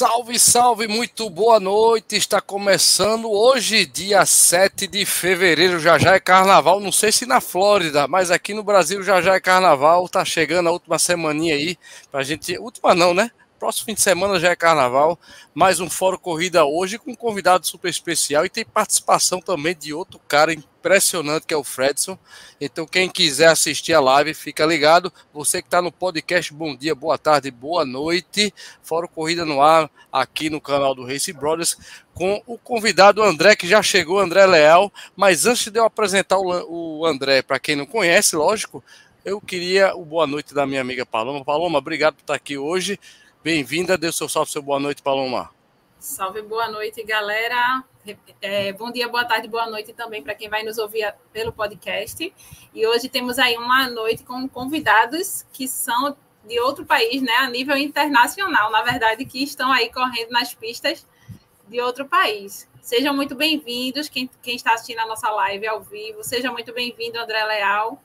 Salve, salve, muito boa noite. Está começando hoje, dia 7 de fevereiro. Já já é carnaval. Não sei se na Flórida, mas aqui no Brasil já já é carnaval. Tá chegando a última semaninha aí pra gente. Última não, né? Próximo fim de semana já é carnaval. Mais um Fórum Corrida hoje com um convidado super especial e tem participação também de outro cara impressionante que é o Fredson. Então, quem quiser assistir a live, fica ligado. Você que está no podcast, bom dia, boa tarde, boa noite. Fórum Corrida no ar aqui no canal do Race Brothers com o convidado André, que já chegou, André Leal. Mas antes de eu apresentar o André, para quem não conhece, lógico, eu queria o boa noite da minha amiga Paloma. Paloma, obrigado por estar aqui hoje. Bem-vinda, o seu salve, seu boa noite, Paloma. Salve, boa noite, galera. É, bom dia, boa tarde, boa noite também para quem vai nos ouvir pelo podcast. E hoje temos aí uma noite com convidados que são de outro país, né, a nível internacional, na verdade, que estão aí correndo nas pistas de outro país. Sejam muito bem-vindos, quem, quem está assistindo a nossa live ao vivo, seja muito bem-vindo, André Leal.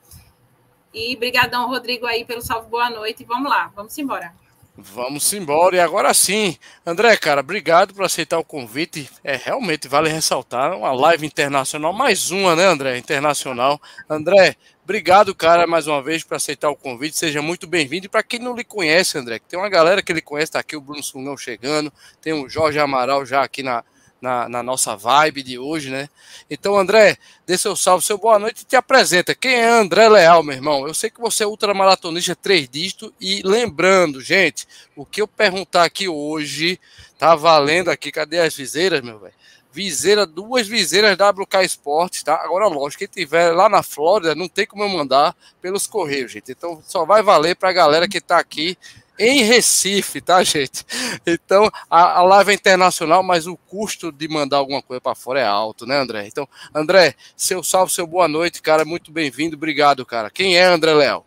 E brigadão, Rodrigo, aí pelo salve, boa noite. Vamos lá, vamos embora. Vamos embora. E agora sim, André, cara, obrigado por aceitar o convite. É realmente vale ressaltar uma live internacional, mais uma, né, André? Internacional. André, obrigado, cara, mais uma vez por aceitar o convite. Seja muito bem-vindo. E para quem não lhe conhece, André, tem uma galera que ele conhece, tá aqui o Bruno Sungão chegando, tem o Jorge Amaral já aqui na, na, na, nossa vibe de hoje, né? Então, André, dê seu salve, seu boa noite e te apresenta. Quem é André Leal, meu irmão? Eu sei que você é ultramaratonista três dígitos e lembrando, gente, o que eu perguntar aqui hoje tá valendo aqui. Cadê as viseiras, meu velho? Viseira, duas viseiras WK Esportes, tá? Agora, lógico, quem tiver lá na Flórida, não tem como eu mandar pelos correios, gente. Então, só vai valer pra galera que tá aqui em Recife, tá, gente? Então, a, a live é internacional, mas o custo de mandar alguma coisa para fora é alto, né, André? Então, André, seu salve, seu boa noite, cara, muito bem-vindo, obrigado, cara. Quem é André Léo?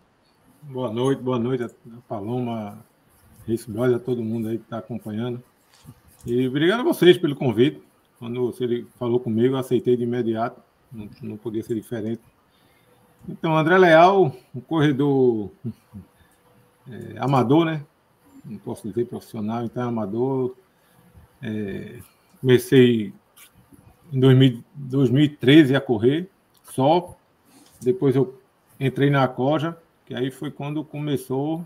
Boa noite, boa noite Paloma, Race Brother, a todo mundo aí que está acompanhando. E obrigado a vocês pelo convite. Quando você falou comigo, eu aceitei de imediato, não, não podia ser diferente. Então, André Leal, um corredor é, amador, né? Não posso dizer profissional, então é amador. É, comecei em 2000, 2013 a correr só. Depois eu entrei na Coja, que aí foi quando começou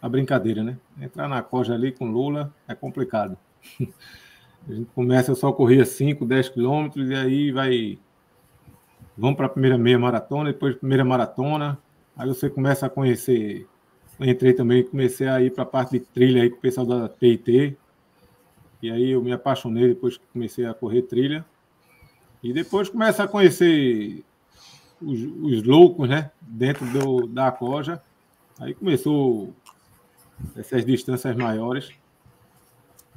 a brincadeira, né? Entrar na Coja ali com Lula é complicado. A gente começa, eu só corria 5, 10 quilômetros e aí vai. Vamos para a primeira meia maratona, depois primeira maratona. Aí você começa a conhecer entrei também, comecei a ir para a parte de trilha aí com o pessoal da TIT. E aí eu me apaixonei depois que comecei a correr trilha. E depois começa a conhecer os, os loucos, né? Dentro do, da Coja. Aí começou essas distâncias maiores.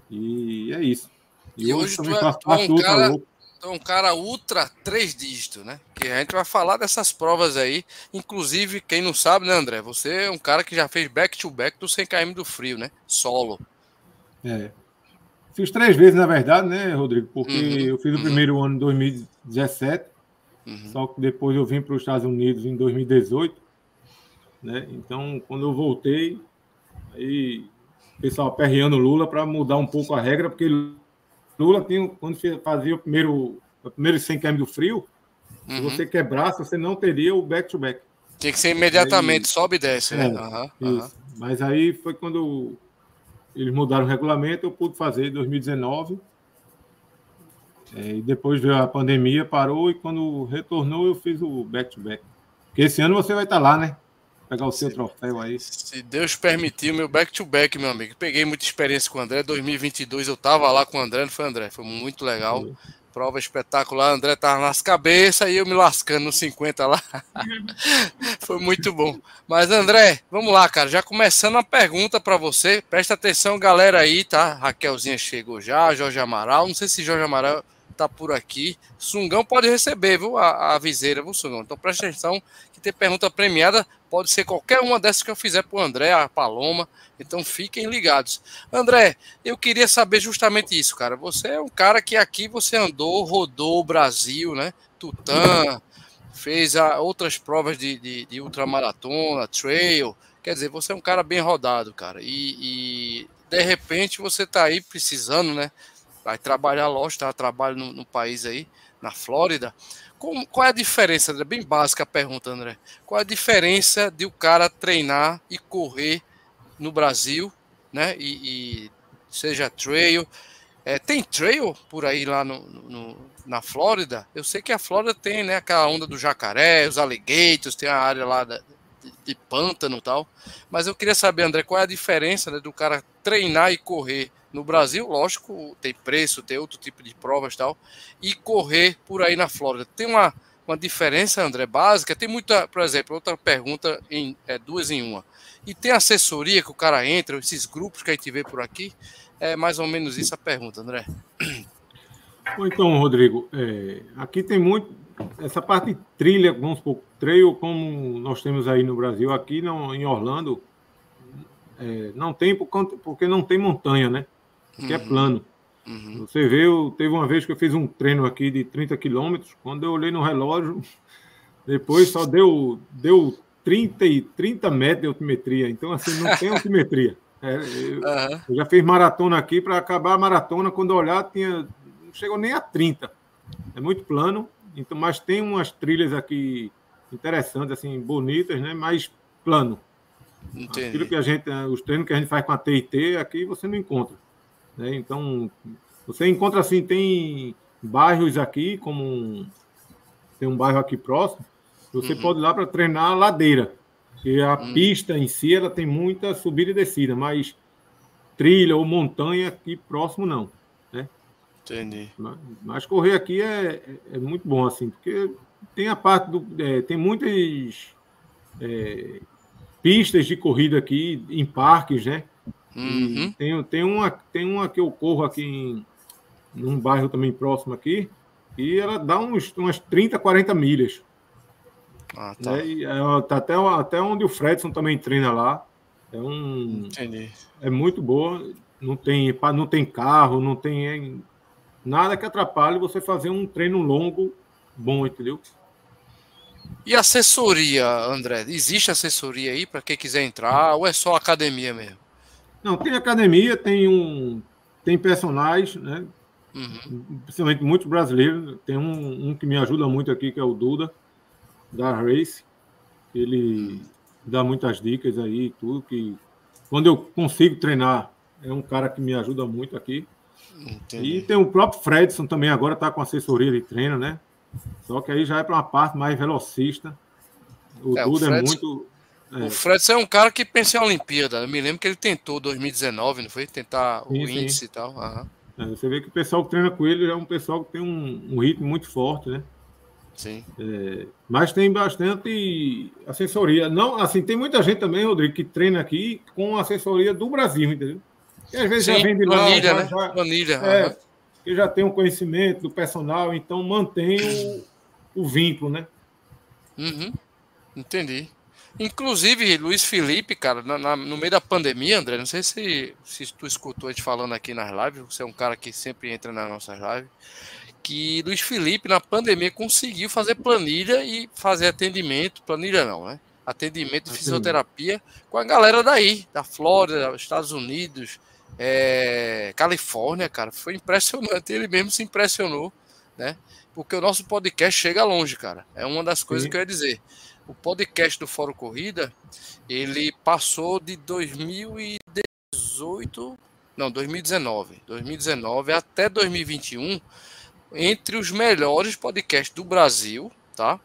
E é isso. E, e hoje, hoje também é, faço parte é um cara... louco então, um cara ultra três dígitos, né? Que a gente vai falar dessas provas aí. Inclusive, quem não sabe, né, André? Você é um cara que já fez back-to-back -back do 100 km do frio, né? Solo. É. Fiz três vezes, na verdade, né, Rodrigo? Porque uhum, eu fiz o uhum. primeiro ano em 2017. Uhum. Só que depois eu vim para os Estados Unidos em 2018. Né? Então, quando eu voltei, aí o pessoal aperreando Lula para mudar um pouco a regra, porque Lula tinha, quando fazia o primeiro, o primeiro 100 km do frio, uhum. se você quebrasse, você não teria o back-to-back. -back. Tinha que ser imediatamente, aí, sobe e desce, né? É, uhum, uhum. Mas aí foi quando eles mudaram o regulamento, eu pude fazer em 2019. É, e depois veio a pandemia, parou, e quando retornou, eu fiz o back-to-back. -back. Porque esse ano você vai estar lá, né? Pegar o seu se, troféu aí. Se Deus permitir, meu back-to-back, -back, meu amigo. Peguei muita experiência com o André. 2022 eu tava lá com o André, não foi, André? Foi muito legal. Foi. Prova espetacular. André tava nas cabeças e eu me lascando nos 50 lá. foi muito bom. Mas, André, vamos lá, cara. Já começando a pergunta para você. Presta atenção, galera aí, tá? Raquelzinha chegou já, Jorge Amaral. Não sei se Jorge Amaral tá por aqui. Sungão pode receber, viu? A, a viseira, viu, Sungão? Então presta atenção que tem pergunta premiada. Pode ser qualquer uma dessas que eu fizer para o André, a Paloma. Então fiquem ligados. André, eu queria saber justamente isso, cara. Você é um cara que aqui você andou, rodou o Brasil, né? Tutã, fez a, outras provas de, de, de ultramaratona, trail. Quer dizer, você é um cara bem rodado, cara. E, e de repente você está aí precisando, né? Vai trabalhar, lógico, tá? Trabalho no, no país aí, na Flórida. Com, qual é a diferença, André? Bem básica a pergunta, André. Qual é a diferença de o cara treinar e correr no Brasil, né? E, e seja trail. É, tem trail por aí lá no, no, na Flórida? Eu sei que a Flórida tem, né? Aquela onda do jacaré, os alligators, tem a área lá da, de, de, pântano e tal. Mas eu queria saber, André, qual é a diferença né, do cara treinar e correr no Brasil? Lógico, tem preço, tem outro tipo de provas e tal. E correr por aí na Flórida. Tem uma, uma diferença, André, básica? Tem muita, por exemplo, outra pergunta em é, duas em uma. E tem assessoria que o cara entra, esses grupos que a gente vê por aqui? É mais ou menos isso a pergunta, André. Então, Rodrigo, é, aqui tem muito. Essa parte de trilha, vamos supor, trail, como nós temos aí no Brasil, aqui não, em Orlando, é, não tem porque não tem montanha, né? É uhum. é plano. Uhum. Você vê, eu, teve uma vez que eu fiz um treino aqui de 30 quilômetros, quando eu olhei no relógio, depois só deu, deu 30, e 30 metros de altimetria. Então, assim, não tem altimetria. É, eu, uhum. eu, já fiz maratona aqui, para acabar a maratona, quando eu olhar, tinha, não chegou nem a 30. É muito plano, então, mas tem umas trilhas aqui interessantes, assim, bonitas, né? Mas plano. Entendi. Aquilo que a gente, os treinos que a gente faz com a TIT, aqui você não encontra. Né? Então, você encontra assim, tem bairros aqui, como um, tem um bairro aqui próximo, você uhum. pode ir lá para treinar a ladeira. E a uhum. pista em si ela tem muita subida e descida, mas trilha ou montanha aqui próximo não. Né? Entendi. Mas, mas correr aqui é, é, é, muito bom, assim, porque tem a parte do. É, tem muitas é, pistas de corrida aqui em parques, né? Uhum. Tem, tem, uma, tem uma que eu corro aqui em num bairro também próximo aqui, e ela dá uns, umas 30, 40 milhas. Ah, tá. Né? E, é, tá até, até onde o Fredson também treina lá. É um. Entendi. É muito boa. Não tem, não tem carro, não tem é, nada que atrapalhe você fazer um treino longo bom, entendeu? E assessoria, André? Existe assessoria aí para quem quiser entrar ou é só academia mesmo? Não, tem academia, tem um, tem personagens, né? Uhum. Principalmente muitos brasileiros. Tem um, um que me ajuda muito aqui, que é o Duda da Race. Ele dá muitas dicas aí, tudo que quando eu consigo treinar, é um cara que me ajuda muito aqui. Entendi. E tem o próprio Fredson também, agora está com assessoria de treino, né? Só que aí já é para uma parte mais velocista. O é, Duda o é muito. É. O Fredson é um cara que pensa em Olimpíada. Eu me lembro que ele tentou 2019, não foi? Tentar sim, o índice sim. e tal. É, você vê que o pessoal que treina com ele é um pessoal que tem um, um ritmo muito forte, né? Sim. É, mas tem bastante assessoria. Não, assim, tem muita gente também, Rodrigo, que treina aqui com assessoria do Brasil, entendeu? E às vezes Sim, já vem de lá. Planilha, já, né? Já, planilha. É, uhum. Que já tem um conhecimento do personal, então mantém o, o vínculo, né? Uhum. Entendi. Inclusive, Luiz Felipe, cara, na, na, no meio da pandemia, André, não sei se, se tu escutou a gente falando aqui nas lives, você é um cara que sempre entra nas nossas lives que Luiz Felipe, na pandemia, conseguiu fazer planilha e fazer atendimento, planilha não, né? Atendimento de fisioterapia com a galera daí, da Flórida, Estados Unidos, é, Califórnia, cara. Foi impressionante, ele mesmo se impressionou, né? Porque o nosso podcast chega longe, cara. É uma das coisas Sim. que eu ia dizer. O podcast do Fórum Corrida, ele passou de 2018, não, 2019, 2019 até 2021 entre os melhores podcasts do Brasil, tá?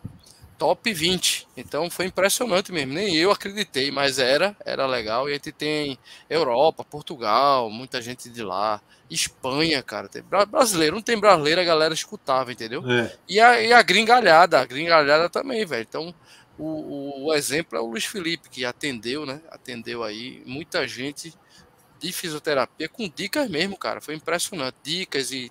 Top 20. Então foi impressionante mesmo. Nem eu acreditei, mas era, era legal. E a gente tem Europa, Portugal, muita gente de lá. Espanha, cara. Tem brasileiro, não tem brasileiro, a galera escutava, entendeu? É. E, a, e a gringalhada, a gringalhada também, velho. Então, o, o, o, exemplo é o Luiz Felipe, que atendeu, né? Atendeu aí muita gente de fisioterapia com dicas mesmo, cara. Foi impressionante. Dicas e,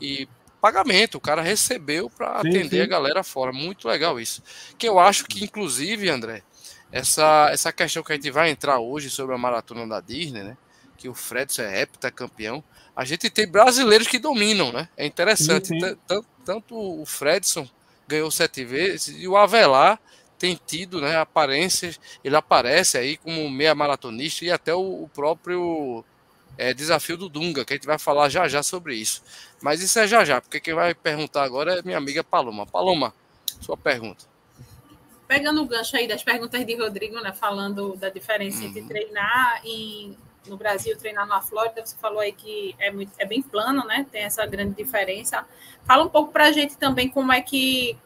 e pagamento. O cara recebeu para atender sim. a galera fora. Muito legal isso. Que eu acho que, inclusive, André, essa, essa questão que a gente vai entrar hoje sobre a maratona da Disney, né? Que o Fredson é heptacampeão. A gente tem brasileiros que dominam, né? É interessante. Sim, sim. Tanto o Fredson ganhou sete vezes e o Avelar tem tido, né, aparências, ele aparece aí como meia maratonista e até o, o próprio é, desafio do Dunga, que a gente vai falar já já sobre isso. Mas isso é já já, porque quem vai perguntar agora é minha amiga Paloma. Paloma, sua pergunta. Pegando o gancho aí das perguntas de Rodrigo, né, falando da diferença uhum. entre treinar em, no Brasil, treinar na Flórida, você falou aí que é, muito, é bem plano, né? Tem essa grande diferença. Fala um pouco para a gente também como é que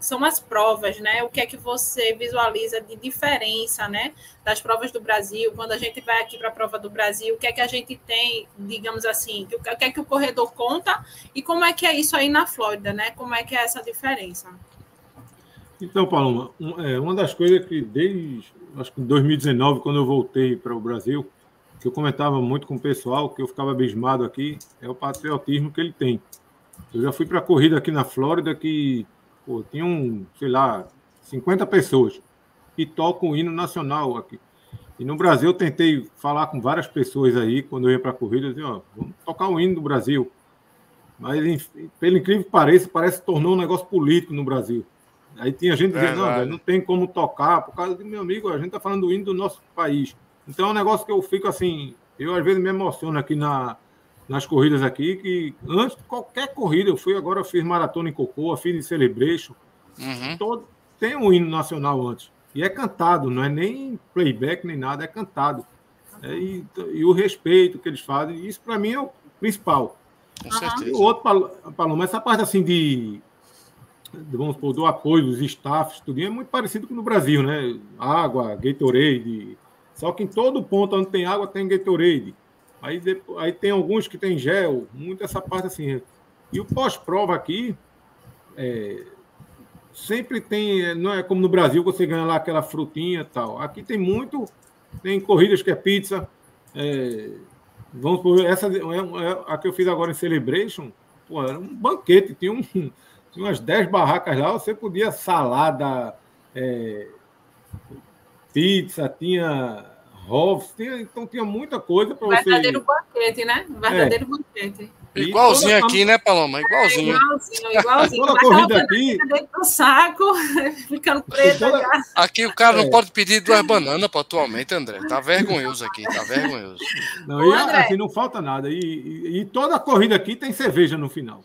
são as provas, né? O que é que você visualiza de diferença, né? Das provas do Brasil, quando a gente vai aqui para a prova do Brasil, o que é que a gente tem, digamos assim, o que é que o corredor conta e como é que é isso aí na Flórida, né? Como é que é essa diferença? Então, Paloma, é, uma das coisas que desde acho que em 2019, quando eu voltei para o Brasil, que eu comentava muito com o pessoal, que eu ficava abismado aqui, é o patriotismo que ele tem. Eu já fui para a corrida aqui na Flórida que Pô, tinha um, sei lá, 50 pessoas que tocam o hino nacional aqui. E no Brasil eu tentei falar com várias pessoas aí, quando eu ia para a corrida, eu dizia, ó, vamos tocar o hino do Brasil. Mas, enfim, pelo incrível que pareça, parece que tornou um negócio político no Brasil. Aí tinha gente dizendo, é, não, não tem como tocar, por causa do meu amigo, a gente está falando do hino do nosso país. Então é um negócio que eu fico assim, eu às vezes me emociono aqui na, nas corridas aqui, que antes de qualquer corrida, eu fui agora, eu fiz maratona em Cocoa, fiz em Celebration, uhum. todo, tem um hino nacional antes. E é cantado, não é nem playback nem nada, é cantado. É, e, e, o respeito que eles fazem, isso para mim é o principal. Com certeza. E o outro, Paloma, essa parte assim de, vamos supor, do apoio dos staffs, tudo é muito parecido com no Brasil, né? Água, Gatorade. Só que em todo ponto onde tem água tem Gatorade. Aí, depois, aí tem alguns que tem gel, muito essa parte assim. E o pós-prova aqui, é, sempre tem, não é como no Brasil, você ganha lá aquela frutinha e tal. Aqui tem muito, tem corridas que é pizza. É, vamos por essa, é, é, a que eu fiz agora em Celebration, pô, era um banquete, tinha, um, tinha umas 10 barracas lá, você podia salada, é, pizza, tinha Hoffs, tinha, então tinha muita coisa para você. Verdadeiro banquete, né? Verdadeiro é. banquete. Igualzinho aqui, né, Paloma? Igualzinho. É, igualzinho, igualzinho. Toda corrida aqui. Dentro do saco, ficando preto. Toda... Aqui o cara é. não pode pedir duas bananas para atualmente, André. Tá vergonhoso aqui, tá vergonhoso. Não, e aqui não falta nada. E, e, e, toda corrida aqui tem cerveja no final.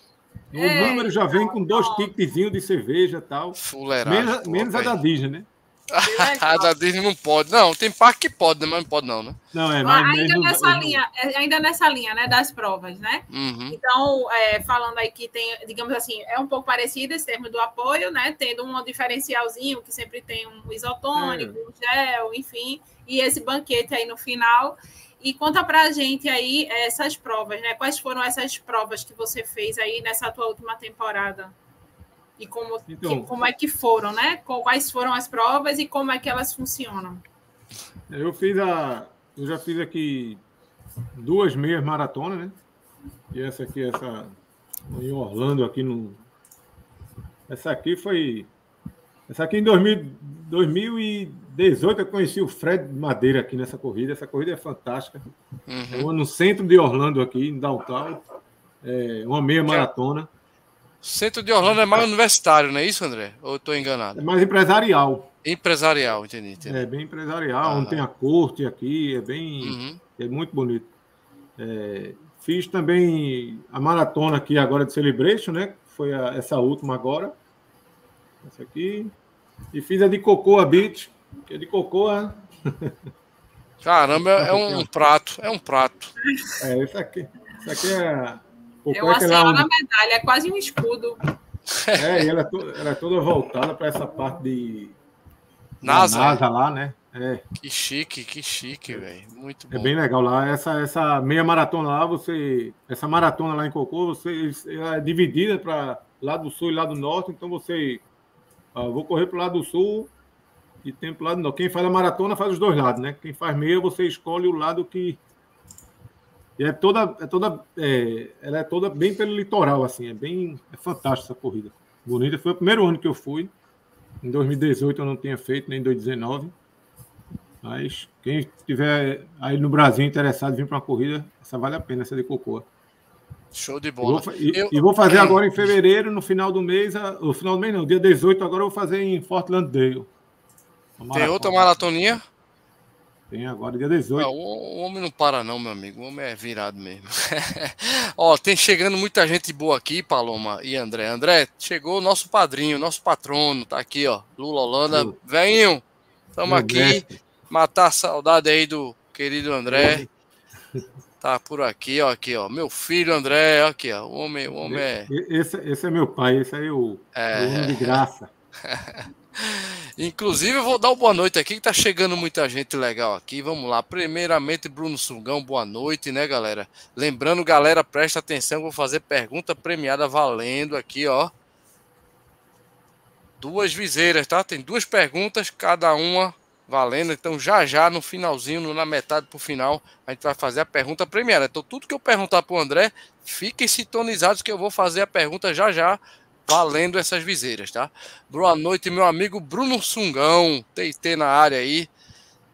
O é, número já vem com dois ticketzinhos de cerveja e tal. Fuleiragem, menos, menos a da Disney, né? a da Disney não pode. Não, tem parque que pode, mas não pode, não, né? Não, é, mas, ainda, nessa linha, é, ainda nessa linha, né, das provas, né? Uhum. Então, é, falando aí que tem, digamos assim, é um pouco parecido esse termo do apoio, né? Tendo um diferencialzinho que sempre tem um isotônico, é. um gel, enfim, e esse banquete aí no final. E conta pra gente aí essas provas, né? Quais foram essas provas que você fez aí nessa tua última temporada? E como, então, que, como é que foram, né? Quais foram as provas e como é que elas funcionam? Eu fiz a. Eu já fiz aqui duas meias maratonas, né? E essa aqui, essa. Em Orlando, aqui no. Essa aqui foi. Essa aqui em 2000, 2018 eu conheci o Fred Madeira aqui nessa corrida. Essa corrida é fantástica. Uhum. no centro de Orlando, aqui, em Downtown. É uma meia maratona. Centro de Orlando é mais universitário, não é isso, André? Ou estou enganado? É mais empresarial. Empresarial, entendi. entendi. É bem empresarial, ah, onde tem a corte aqui, é bem. Uhum. É muito bonito. É, fiz também a maratona aqui agora de Celebration, né? Foi a, essa última agora. Essa aqui. E fiz a de Cocoa Beach, que é de Cocoa. Caramba, é um prato, é um prato. É, esse aqui. Esse aqui é é uma senhora na medalha, é quase um escudo. É, e ela é, ela é toda voltada para essa parte de NASA, NASA lá, né? É. Que chique, que chique, velho. Muito é bom. É bem legal lá. Essa, essa meia maratona lá, você. Essa maratona lá em Cocô, você ela é dividida para lado do sul e lado do norte. Então você. Ó, vou correr para o lado do sul e tem para o lado do norte. Quem faz a maratona faz os dois lados, né? Quem faz meia, você escolhe o lado que e é toda, é toda, é, ela é toda bem pelo litoral, assim, é bem, é fantástica essa corrida. Bonita. Foi o primeiro ano que eu fui. Em 2018 eu não tinha feito, nem em 2019. Mas quem estiver aí no Brasil interessado em vir para uma corrida, essa vale a pena, essa de Cocoa. Show de bola. E vou, e, eu... e vou fazer agora em fevereiro, no final do mês, no final do mês não, dia 18 agora eu vou fazer em Fort Lauderdale. Tem outra maratoninha? Tem agora dia 18. Não, o, homem não para não, meu amigo. O homem é virado mesmo. Ó, tem chegando muita gente boa aqui, Paloma e André. André, chegou o nosso padrinho, nosso patrono, tá aqui, ó. Lula Holanda. Venham, estamos aqui. Mestre. Matar a saudade aí do querido André. Tá por aqui, ó, aqui, ó. Meu filho André, ó, aqui, ó. O homem, o homem é. Esse, esse é meu pai, esse aí é o, é... o homem de graça. Inclusive, eu vou dar uma boa noite aqui, que tá chegando muita gente legal aqui. Vamos lá. Primeiramente, Bruno Sungão, boa noite, né, galera? Lembrando, galera, presta atenção, vou fazer pergunta premiada valendo aqui, ó. Duas viseiras, tá? Tem duas perguntas, cada uma valendo. Então, já já, no finalzinho, na metade pro final, a gente vai fazer a pergunta premiada. Então, tudo que eu perguntar pro André, fiquem sintonizados que eu vou fazer a pergunta já já valendo essas viseiras, tá? Boa noite, meu amigo Bruno Sungão, TT na área aí.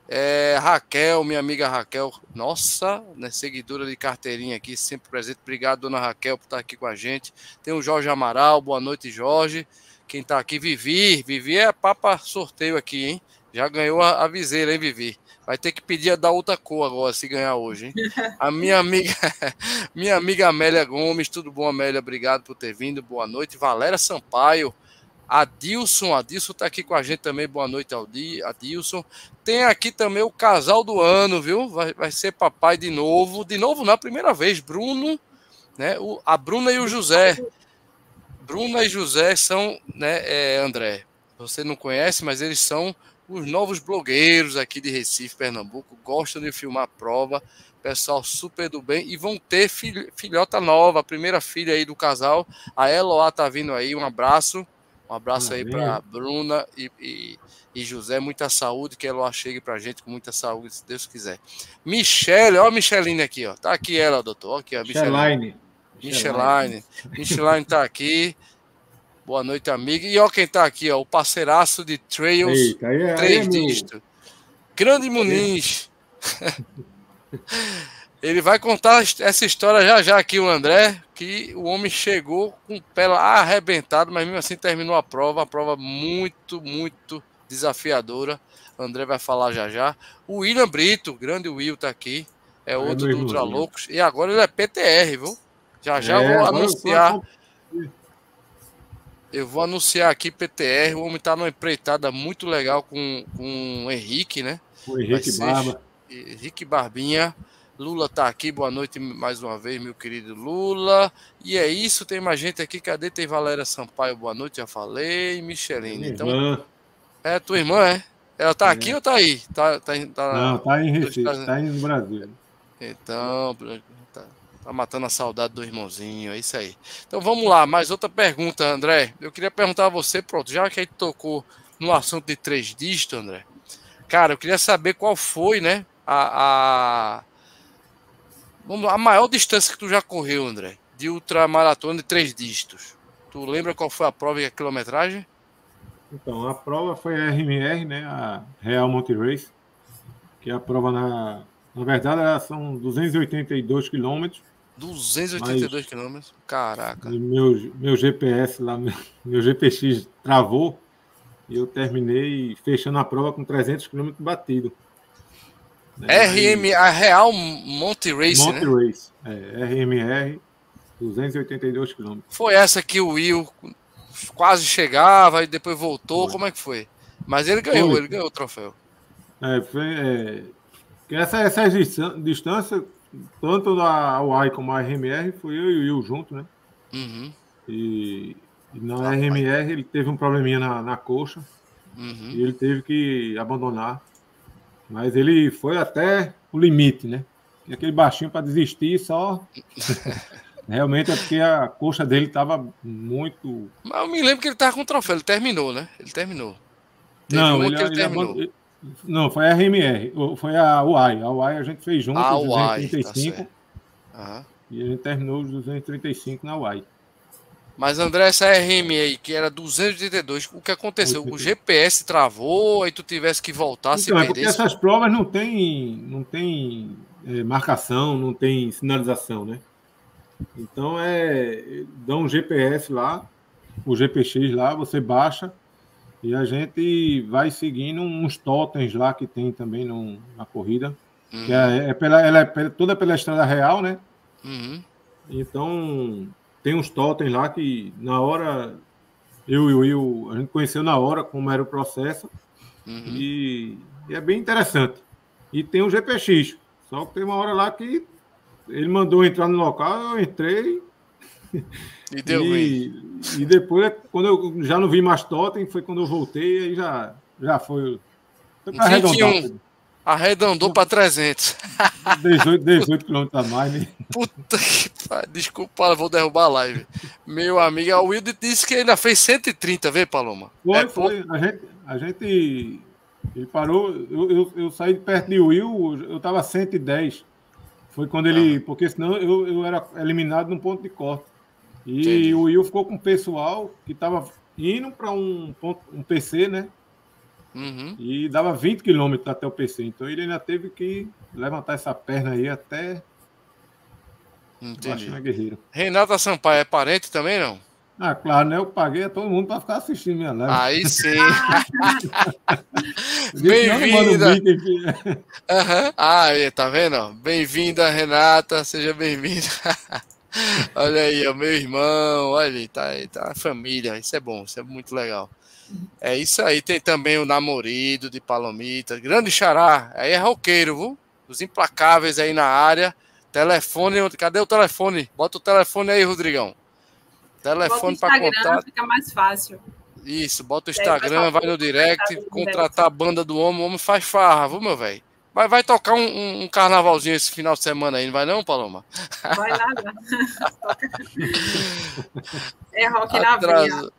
É, Raquel, minha amiga Raquel, nossa, né, seguidora de carteirinha aqui, sempre presente. Obrigado, dona Raquel, por estar aqui com a gente. Tem o Jorge Amaral, boa noite, Jorge. Quem tá aqui, Vivi. Vivi é papa sorteio aqui, hein? Já ganhou a, a viseira, hein, Vivi? Vai ter que pedir a da outra cor agora, se ganhar hoje, hein? A minha amiga, minha amiga Amélia Gomes, tudo bom, Amélia? Obrigado por ter vindo, boa noite. Valéria Sampaio, Adilson, Adilson tá aqui com a gente também, boa noite, Adilson. Tem aqui também o casal do ano, viu? Vai, vai ser papai de novo, de novo na primeira vez, Bruno, né? O, a Bruna e o José. Bruna e José são, né, é, André, você não conhece, mas eles são os novos blogueiros aqui de Recife, Pernambuco, gostam de filmar prova, pessoal super do bem, e vão ter filhota nova, a primeira filha aí do casal, a Eloá tá vindo aí, um abraço, um abraço aí para Bruna e, e, e, José, muita saúde, que a Eloá chegue pra gente com muita saúde, se Deus quiser. Michele, ó a Micheline aqui, ó, tá aqui ela, doutor, ó aqui a Micheline. Micheline. Micheline tá aqui. Boa noite, amigo. E ó quem tá aqui, ó, o parceiraço de Trails Eita, aí é, 3 é Grande Muniz. Ele vai contar essa história já já aqui, o André, que o homem chegou com o pé lá arrebentado, mas mesmo assim terminou a prova, a prova muito, muito desafiadora. O André vai falar já já. O William Brito, grande Will, tá aqui. É outro é do Ultra Loucos. E agora ele é PTR, viu? Já já é, vou anunciar. Eu vou anunciar aqui PTR. O homem está numa empreitada muito legal com, com o Henrique, né? O Henrique Barba. Henrique Barbinha. Lula tá aqui, boa noite mais uma vez, meu querido Lula. E é isso, tem mais gente aqui. Cadê? Tem Valéria Sampaio, boa noite, já falei. Micheline. Então, irmã. É tua irmã, é? Ela tá é. aqui ou tá aí? Tá, tá, tá, Não, tá em Recife, tá indo no Brasil. Então, Tá matando a saudade do irmãozinho, é isso aí. Então vamos lá, mais outra pergunta, André. Eu queria perguntar a você, pronto, já que a gente tocou no assunto de três dígitos, André. Cara, eu queria saber qual foi, né, a, a, a maior distância que tu já correu, André, de ultramaratona de três dígitos. Tu lembra qual foi a prova e a quilometragem? Então, a prova foi a RMR, né, a Real Monte Race, que é a prova na, na verdade, são 282 quilômetros 282 quilômetros? Caraca. Meu, meu GPS lá, meu, meu GPX travou e eu terminei fechando a prova com 300 km batido. Né? RM, a Real Monte Race, Monte né? Race, é, RMR, 282 km. Foi essa que o Will quase chegava e depois voltou, foi. como é que foi? Mas ele ganhou, foi. ele ganhou o troféu. É, foi, é, essa, essa distância tanto a UAI como a RMR, foi eu e o Will junto, né? Uhum. E, e, na ah, RMR pai. ele teve um probleminha na, na coxa uhum. e ele teve que abandonar. Mas ele foi até o limite, né? E aquele baixinho para desistir só. Realmente é porque a coxa dele estava muito. Mas eu me lembro que ele estava com o troféu, ele terminou, né? Ele terminou. Teve não, ele, ele, terminou. Não, foi a RMR, foi a UAI. A UAI a gente fez junto, a os 235. Tá e a gente terminou os 235 na UAI. Mas André, essa RM aí, que era 282, o que aconteceu? O GPS travou, aí tu tivesse que voltar então, se é porque essas provas não tem, não tem é, marcação, não tem sinalização, né? Então é. Dá um GPS lá, o GPX lá, você baixa E a gente vai seguindo uns totens lá que tem também no, na corrida. Uhum. Que é, é, pela, ela é toda pela estrada real, né? Uhum. Então, tem uns totens lá que na hora eu e o Will, a gente conheceu na hora como era o processo. Uhum. E, e, é bem interessante. E tem o GPX. Só que tem uma hora lá que ele mandou entrar no local, eu entrei. E deu e, e depois, quando eu já não vi mais totem, foi quando eu voltei, aí já, já foi. Foi arredondar. Arredondou para 300. 18, 18 quilômetros a mais, né? Puta que pariu. Desculpa, vou derrubar a live. Meu amigo, o Wilde disse que ainda fez 130, vê, Paloma? Foi, é, foi. A gente, a gente. Ele parou. Eu, eu, eu saí de perto de Will, eu estava 110. Foi quando ele. Ah. Porque senão eu, eu era eliminado num ponto de corte. E Entendi. o Will ficou com o pessoal que estava indo para um, um PC, né? Uhum. E dava 20 quilômetros até o PC. Então ele ainda teve que levantar essa perna aí até. Entendi. Guerreiro. Renata Sampaio é parente também, não? Ah, claro, né? Eu paguei a todo mundo para ficar assistindo minha live. Aí sim. Bem-vinda. uhum. Ah, tá vendo? Bem-vinda, Renata. Seja bem-vinda. olha aí, é o meu irmão. Olha aí, tá, tá a família. Isso é bom, isso é muito legal. É isso aí. Tem também o Namorido de Palomita. Grande xará. Aí é roqueiro, viu? Os implacáveis aí na área. Telefone. Cadê o telefone? Bota o telefone aí, Rodrigão. Telefone para contato. Fica mais fácil. Isso, bota o Instagram, vai no direct, contratar a banda do homem. O homem faz farra, viu, meu velho? Vai, vai tocar um, um, carnavalzinho esse final de semana aí, não vai não, Paloma? Vai nada. é rock na veia.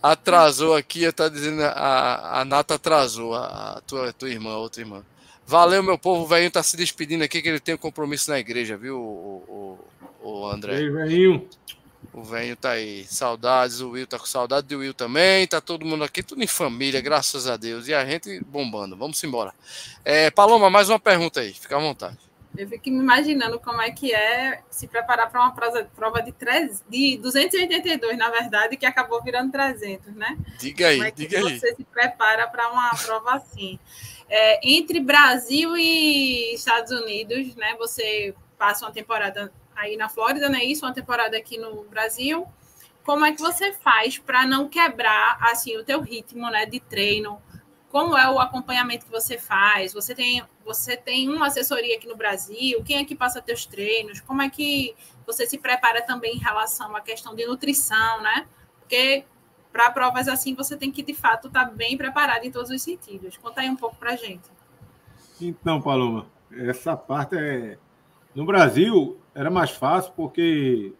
Atrasou aqui, tá dizendo, a, a Nata atrasou, a, a tua, a tua irmã, a outra irmã. Valeu, meu povo, o velhinho tá se despedindo aqui, que ele tem um compromisso na igreja, viu, o, o, o André? Ei, velhinho. O velho tá aí. Saudades, o Will tá com saudade do Will também. Tá todo mundo aqui, tudo em família, graças a Deus. E a gente bombando. Vamos embora. É, Paloma, mais uma pergunta aí, fica à vontade. Eu fico me imaginando como é que é se preparar para uma prova de, 3, de 282, na verdade, que acabou virando 300, né? Diga aí, como é que diga você aí. Você se prepara para uma prova assim. É, entre Brasil e Estados Unidos, né? Você passa uma temporada aí na Flórida, né? Isso, uma temporada aqui no Brasil. Como é que você faz para não quebrar assim o teu ritmo, né, de treino? Como é o acompanhamento que você faz? Você tem você tem uma assessoria aqui no Brasil? Quem é que passa teus treinos? Como é que você se prepara também em relação à questão de nutrição, né? Porque para provas assim você tem que de fato estar tá bem preparado em todos os sentidos. Conta aí um pouco para gente. Então, Paloma, essa parte é no Brasil era mais fácil porque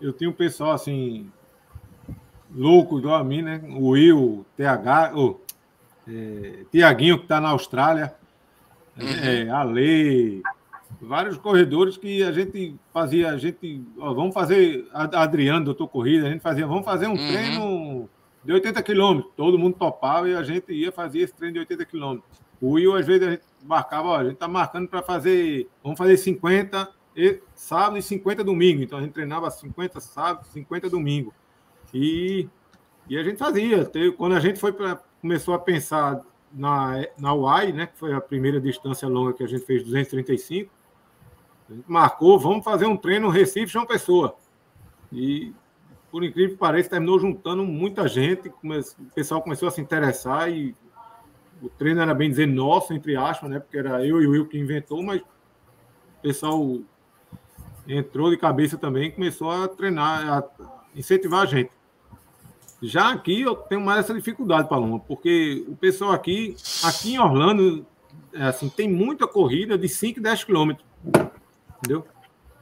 eu tinha um pessoal assim louco igual a mim, né? O Will, TH, oh, é, Tiaguinho que está na Austrália, uhum. é, Ale, vários corredores que a gente fazia, a gente, ó, vamos fazer, Adriano, doutor Corrida, a gente fazia, vamos fazer um uhum. treino de 80 quilômetros, todo mundo topava e a gente ia fazer esse treino de 80 quilômetros. O Will, às vezes, a gente marcava, ó, a gente está marcando para fazer, vamos fazer 50 sábado e 50 domingo. Então a gente treinava 50 sábado, 50 domingo. E, e a gente fazia. Quando a gente foi pra, começou a pensar na, na UAI, né, que foi a primeira distância longa que a gente fez, 235, a gente marcou, vamos fazer um treino Recife João Pessoa. E, por incrível que pareça, terminou juntando muita gente, o pessoal começou a se interessar e o treino era bem dizer nosso, entre aspas, né, porque era eu e o Will que inventou, mas o pessoal entrou de cabeça também, começou a treinar, a incentivar a gente. Já aqui eu tenho mais essa dificuldade, Paloma, porque o pessoal aqui, aqui em Orlando, é assim, tem muita corrida de 5 e 10 quilômetros. Entendeu?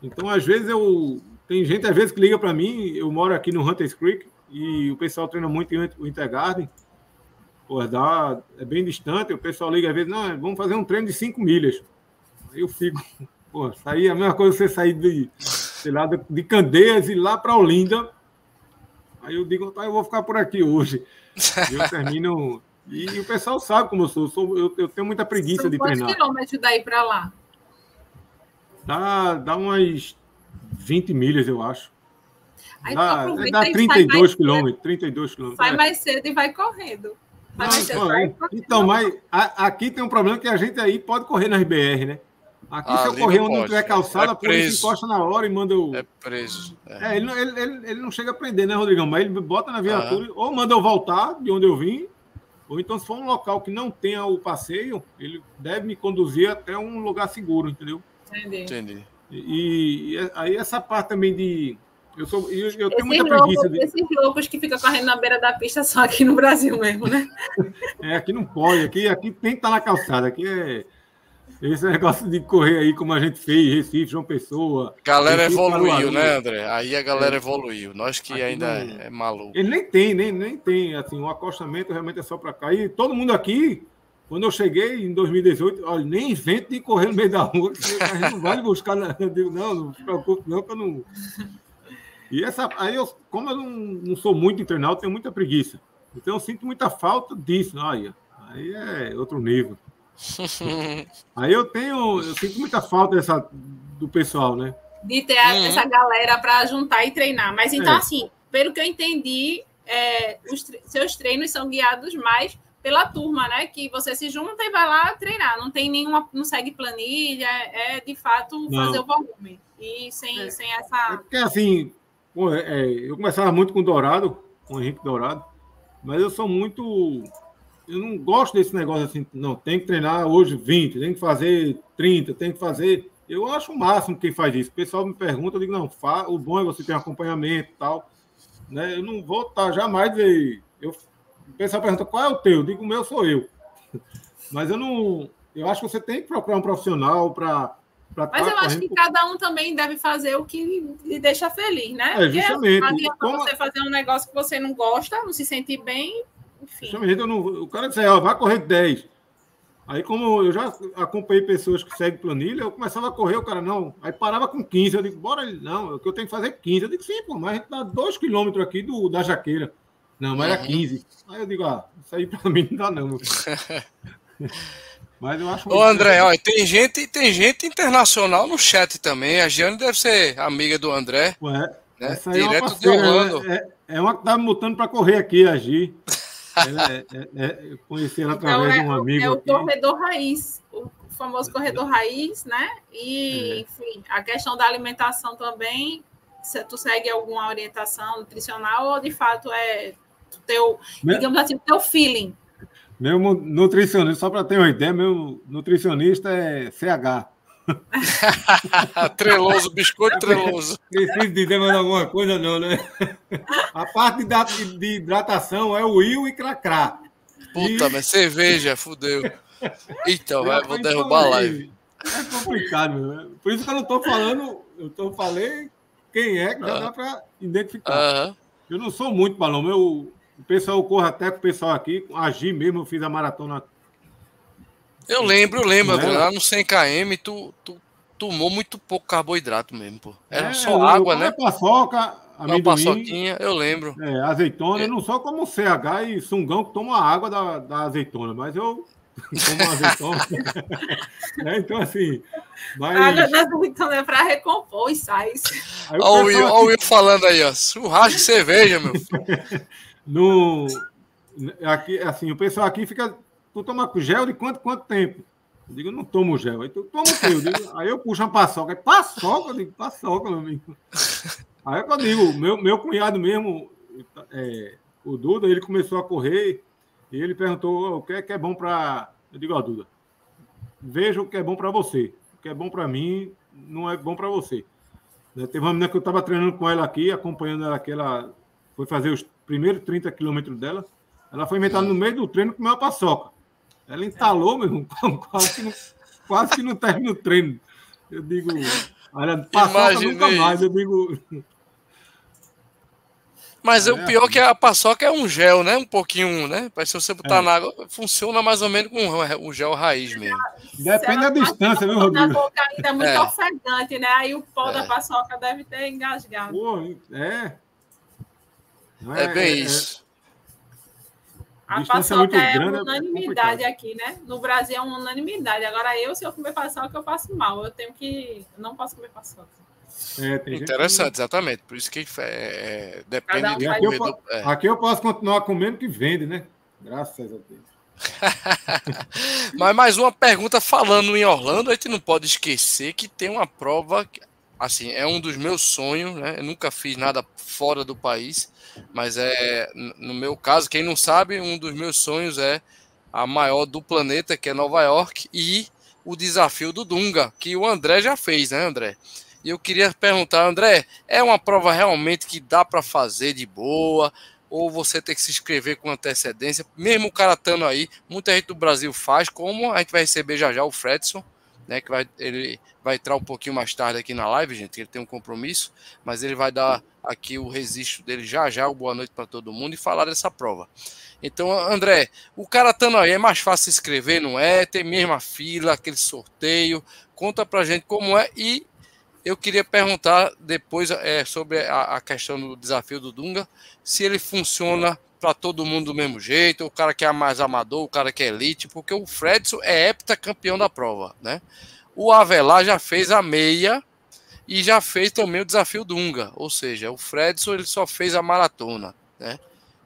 Então, às vezes, eu. Tem gente, às vezes, que liga para mim, eu moro aqui no Hunters Creek, e o pessoal treina muito em o Intergarden. Pô, dá, é bem distante, o pessoal liga às vezes, não, vamos fazer um treino de 5 milhas. Aí eu fico, Pô, sair, a mesma coisa você sair de, sei lá, de Candeias e lá para Olinda. Aí eu digo, tá, eu vou ficar por aqui hoje. E eu termino. E, e o pessoal sabe como eu sou. Eu, sou, eu, eu tenho muita preguiça São de treinar. Quantos quilômetros daí para lá? Dá, dá umas 20 milhas, eu acho. Aí dá, dá 32 quilômetros, 32 quilômetros. Sai é. mais cedo e vai correndo. Não, cedo, vai então, mas a, aqui tem um problema que a gente aí pode correr nas BR, né? Aqui, ah, se eu correr onde não tiver calçada, é a polícia encosta na hora e manda o. É preso. É, é ele, ele, ele, ele, não chega a prender, né, Rodrigão? Mas ele bota na viatura, ah. ou manda eu voltar de onde eu vim, ou então, se for um local que não tenha o passeio, ele deve me conduzir até um lugar seguro, entendeu? Entendi. Entendi. E, e aí, essa parte também de. Eu, sou, eu, eu tenho muita loucos, preguiça. De... Esses loucos que ficam correndo na beira da pista só aqui no Brasil mesmo, né? é, aqui não pode, aqui, aqui tem que estar na calçada, aqui é esse negócio de correr aí, como a gente fez, Recife, João Pessoa. Galera Recife, evoluiu, né, André? Aí a galera é. evoluiu. Nós que Aqui ainda não... é maluco. Ele nem tem, nem, nem tem. Assim, o acostamento realmente é só para cá. E todo mundo aqui, quando eu cheguei em 2018, olha, nem invento de correr no meio da rua, a gente não vai buscar. Eu digo, não, não se preocupe, não, que eu não. E essa, aí eu, como eu não, não sou muito internauta, tenho muita preguiça. Então eu sinto muita falta disso. Aí, aí é outro nível. Aí eu tenho, eu sinto muita falta dessa, do pessoal, né? De ter uhum. essa galera para juntar e treinar. Mas então, é. assim, pelo que eu entendi, é, os seus treinos são guiados mais pela turma, né? Que você se junta e vai lá treinar. Não tem nenhuma, não segue planilha, é de fato fazer não. o volume. E sem, é, sem essa. É porque assim, é, eu começava muito com Dourado, com Henrique Dourado, mas eu sou muito eu não gosto desse negócio assim, não, tem que treinar hoje 20, tem que fazer 30, tem que fazer. Eu acho o máximo quem faz isso. O pessoal me pergunta, eu digo, não, fa... o bom é você ter um acompanhamento e tal. Né? Eu não vou estar jamais ver. Eu... O pessoal pergunta qual é o teu? Eu digo, o meu sou eu. Mas eu não. Eu acho que você tem que procurar um profissional para. Mas eu acho que cada um também deve fazer o que lhe deixa feliz, né? É, justamente. Porque adianta Como... você fazer um negócio que você não gosta, não se sentir bem, enfim. Eu não, o cara disse, ó, vai correr 10. Aí, como eu já acompanhei pessoas que seguem planilha, eu começava a correr, o cara, não. Aí parava com 15. Eu digo, bora, não, o que eu tenho que fazer é 15. Eu digo, sim, pô, mas a gente tá 2 quilômetros aqui do, da jaqueira. Não, mas era 15. Uhum. Aí eu digo, ah, isso aí para mim não dá, não. mas eu acho. Ô, André, olha, tem gente, tem gente internacional no chat também. A Giane deve ser amiga do André. Ué, né? Direto é de Orlando. É, é, uma que tá me botando para correr aqui, a Gi. É, é, é, eu conheci ela então, através então, de um amigo. É o aqui. corredor raiz, o famoso corredor raiz, né? E, enfim, a questão da alimentação também. Se tu segue alguma orientação nutricional ou de fato é teu, meu, digamos assim, teu feeling? Meu nutricionista, só para ter uma ideia, meu nutricionista é CH. treloso, biscoito treloso. Preciso dizer mais alguma coisa, não, né? A parte de, de hidratação é o Will e Cracrá. Puta, e... mas cerveja, fudeu. Então, vai, vou derrubar a live. É complicado, né? Por isso que eu não estou falando, eu tô, falei quem é, que já dá para identificar. Eu não sou muito balão, meu, o pessoal corre até com o pessoal aqui, agir mesmo, eu fiz a maratona eu lembro, eu lembro, é? lá no 100 km tu, tu tomou muito pouco carboidrato mesmo, pô. Era é, só água, né? Paçoca, amendoim, uma paçoquinha, eu lembro. É, azeitona, é. não só como CH e Sungão que toma água da, da azeitona, mas eu tomo azeitona. é, então, assim. Mas... A água da azeitona é para recompor os sais. Olha o Will, falando aí, ó. Churrasco de cerveja, meu. no, aqui, assim, o pessoal aqui fica Tu toma gel de quanto, quanto tempo? Eu digo, não tomo gel. Aí tu toma o teu. Digo, aí eu puxo uma paçoca. Aí, paçoca? Eu digo, paçoca, meu amigo. Aí eu digo, meu, meu cunhado mesmo, é, o Duda, ele começou a correr e ele perguntou o que é, que é bom para. Eu digo, ó, Duda, veja o que é bom para você. O que é bom para mim não é bom para você. Né, teve uma menina que eu estava treinando com ela aqui, acompanhando ela ela foi fazer os primeiros 30 quilômetros dela. Ela foi inventar no meio do treino com uma paçoca. Ela entalou, meu irmão, quase que não, quase que não termina o treino. Eu digo, olha, paçoca nunca mais. Eu digo. Mas é, o pior é que a paçoca é um gel, né? Um pouquinho, né? Mas se você botar é. na água, funciona mais ou menos com um gel raiz mesmo. Depende da distância, viu, Rodrigo? Na boca ainda é muito é. ofegante, né? Aí o pó é. da paçoca deve ter engasgado. Pô, é. É, é bem isso. A paçoca é grande, é unanimidade é aqui, né? No Brasil é uma unanimidade. Agora eu, se eu comer paçoca, eu passo mal. Eu tenho que. Eu não posso comer paçoca. É, Interessante, que... exatamente. Por isso que é, é depende um de aqui, eu, é. aqui eu posso continuar comendo que vende, né? Graças a Deus. Mas mais uma pergunta falando em Orlando, a gente não pode esquecer que tem uma prova, assim, é um dos meus sonhos, né? Eu nunca fiz nada fora do país, mas é no meu caso, quem não sabe, um dos meus sonhos é a maior do planeta, que é Nova York, e o desafio do Dunga, que o André já fez, né, André? E eu queria perguntar, André, é uma prova realmente que dá para fazer de boa? ou você tem que se inscrever com antecedência, mesmo o cara estando aí, muita gente do Brasil faz, como a gente vai receber já já o Fredson, né, que vai, ele vai entrar um pouquinho mais tarde aqui na live, gente, ele tem um compromisso, mas ele vai dar aqui o registro dele já já, o boa noite para todo mundo e falar dessa prova. Então, André, o cara estando aí, é mais fácil se inscrever, não é? Tem mesma fila, aquele sorteio, conta pra gente como é e eu queria perguntar depois é, sobre a, a, questão do desafio do Dunga, se ele funciona para todo mundo do mesmo jeito, o cara que é mais amador, o cara que é elite, porque o Fredson é heptacampeão da prova, né? O Avelar já fez a meia e já fez também o desafio Dunga, ou seja, o Fredson ele só fez a maratona, né?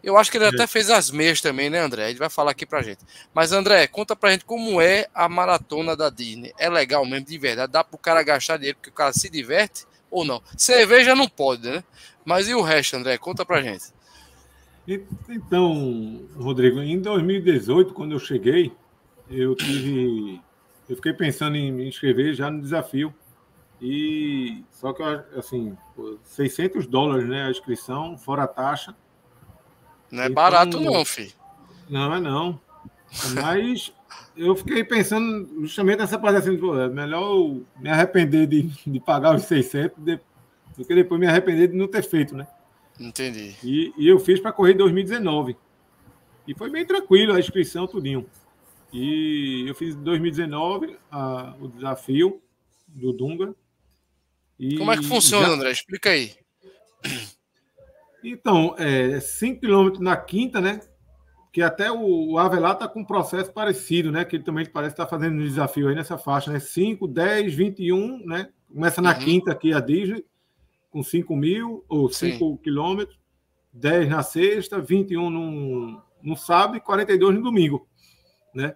Eu acho que ele até fez as meias também, né, André? Ele vai falar aqui pra gente. Mas, André, conta pra gente como é a maratona da Disney. É legal mesmo, de verdade? Dá pro cara gastar dinheiro porque o cara se diverte ou não? Cerveja não pode, né? Mas e o resto, André? Conta pra gente. Então, Rodrigo, em 2018, quando eu cheguei, eu tive. Eu fiquei pensando em me inscrever já no desafio. E só que, assim, 600 dólares né, a inscrição, fora a taxa. Não é então, barato, não, filho. Não, é não. Mas eu fiquei pensando justamente nessa parte assim, pô, é melhor me arrepender de, de pagar os 600 de, do que depois me arrepender de não ter feito, né? Entendi. E, e eu fiz para correr em 2019. E foi bem tranquilo a inscrição, tudinho. E eu fiz em 2019 a, o desafio do Dunga. E Como é que funciona, já... André? Explica aí. Então, é 5 km na quinta, né? Que até o, o Avelar está com um processo parecido, né? Que ele também parece estar tá fazendo um desafio aí nessa faixa, né? 5, 10, 21, né? Começa na uhum. quinta aqui a Disney, com 5 mil ou 5 quilômetros, 10 na sexta, 21 no, no sábado e 42 no domingo, né?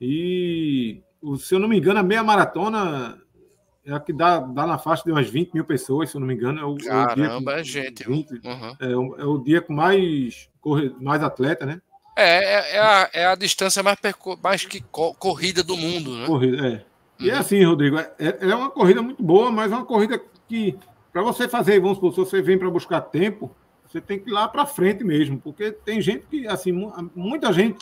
E, se eu não me engano, a meia maratona é a que dá, dá na faixa de umas 20 mil pessoas, se eu não me engano. É o, Caramba, é, é gente. 20, uhum. é, o, é, o dia com mais, mais atleta, né? É, é, é, a, é a distância mais, mais que corrida do mundo, né? Corrida, é. E é uhum. assim, Rodrigo, é, é uma corrida muito boa, mas é uma corrida que, para você fazer, vamos supor, se você vem para buscar tempo, você tem que ir lá para frente mesmo, porque tem gente que, assim, muita gente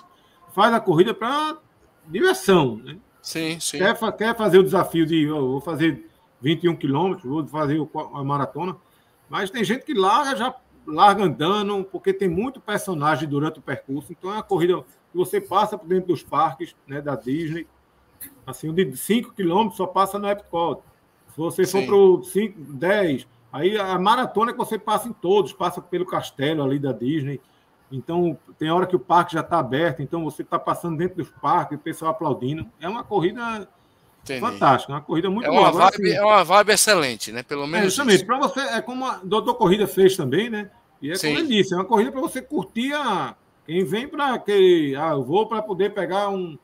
faz a corrida para diversão, né? Sim, sim. Quer, quer fazer o desafio de oh, vou fazer 21 quilômetros, vou fazer a maratona, mas tem gente que larga já larga andando, porque tem muito personagem durante o percurso. Então é uma corrida que você passa por dentro dos parques né, da Disney. Assim, de 5 quilômetros só passa no Epcot. Se você Sim. for para 5, 10, aí a maratona é que você passa em todos, passa pelo castelo ali da Disney. Então, tem hora que o parque já está aberto, então você está passando dentro dos parques, o pessoal aplaudindo. É uma corrida Entendi. fantástica, uma corrida muito é uma boa. Vibe, assim, é uma vibe excelente, né? Pelo menos. É, justamente, para você, é como a Doutor Corrida fez também, né? E é Sim. como ele disse, é uma corrida para você curtir a. Quem vem para aquele. Ah, eu vou para poder pegar um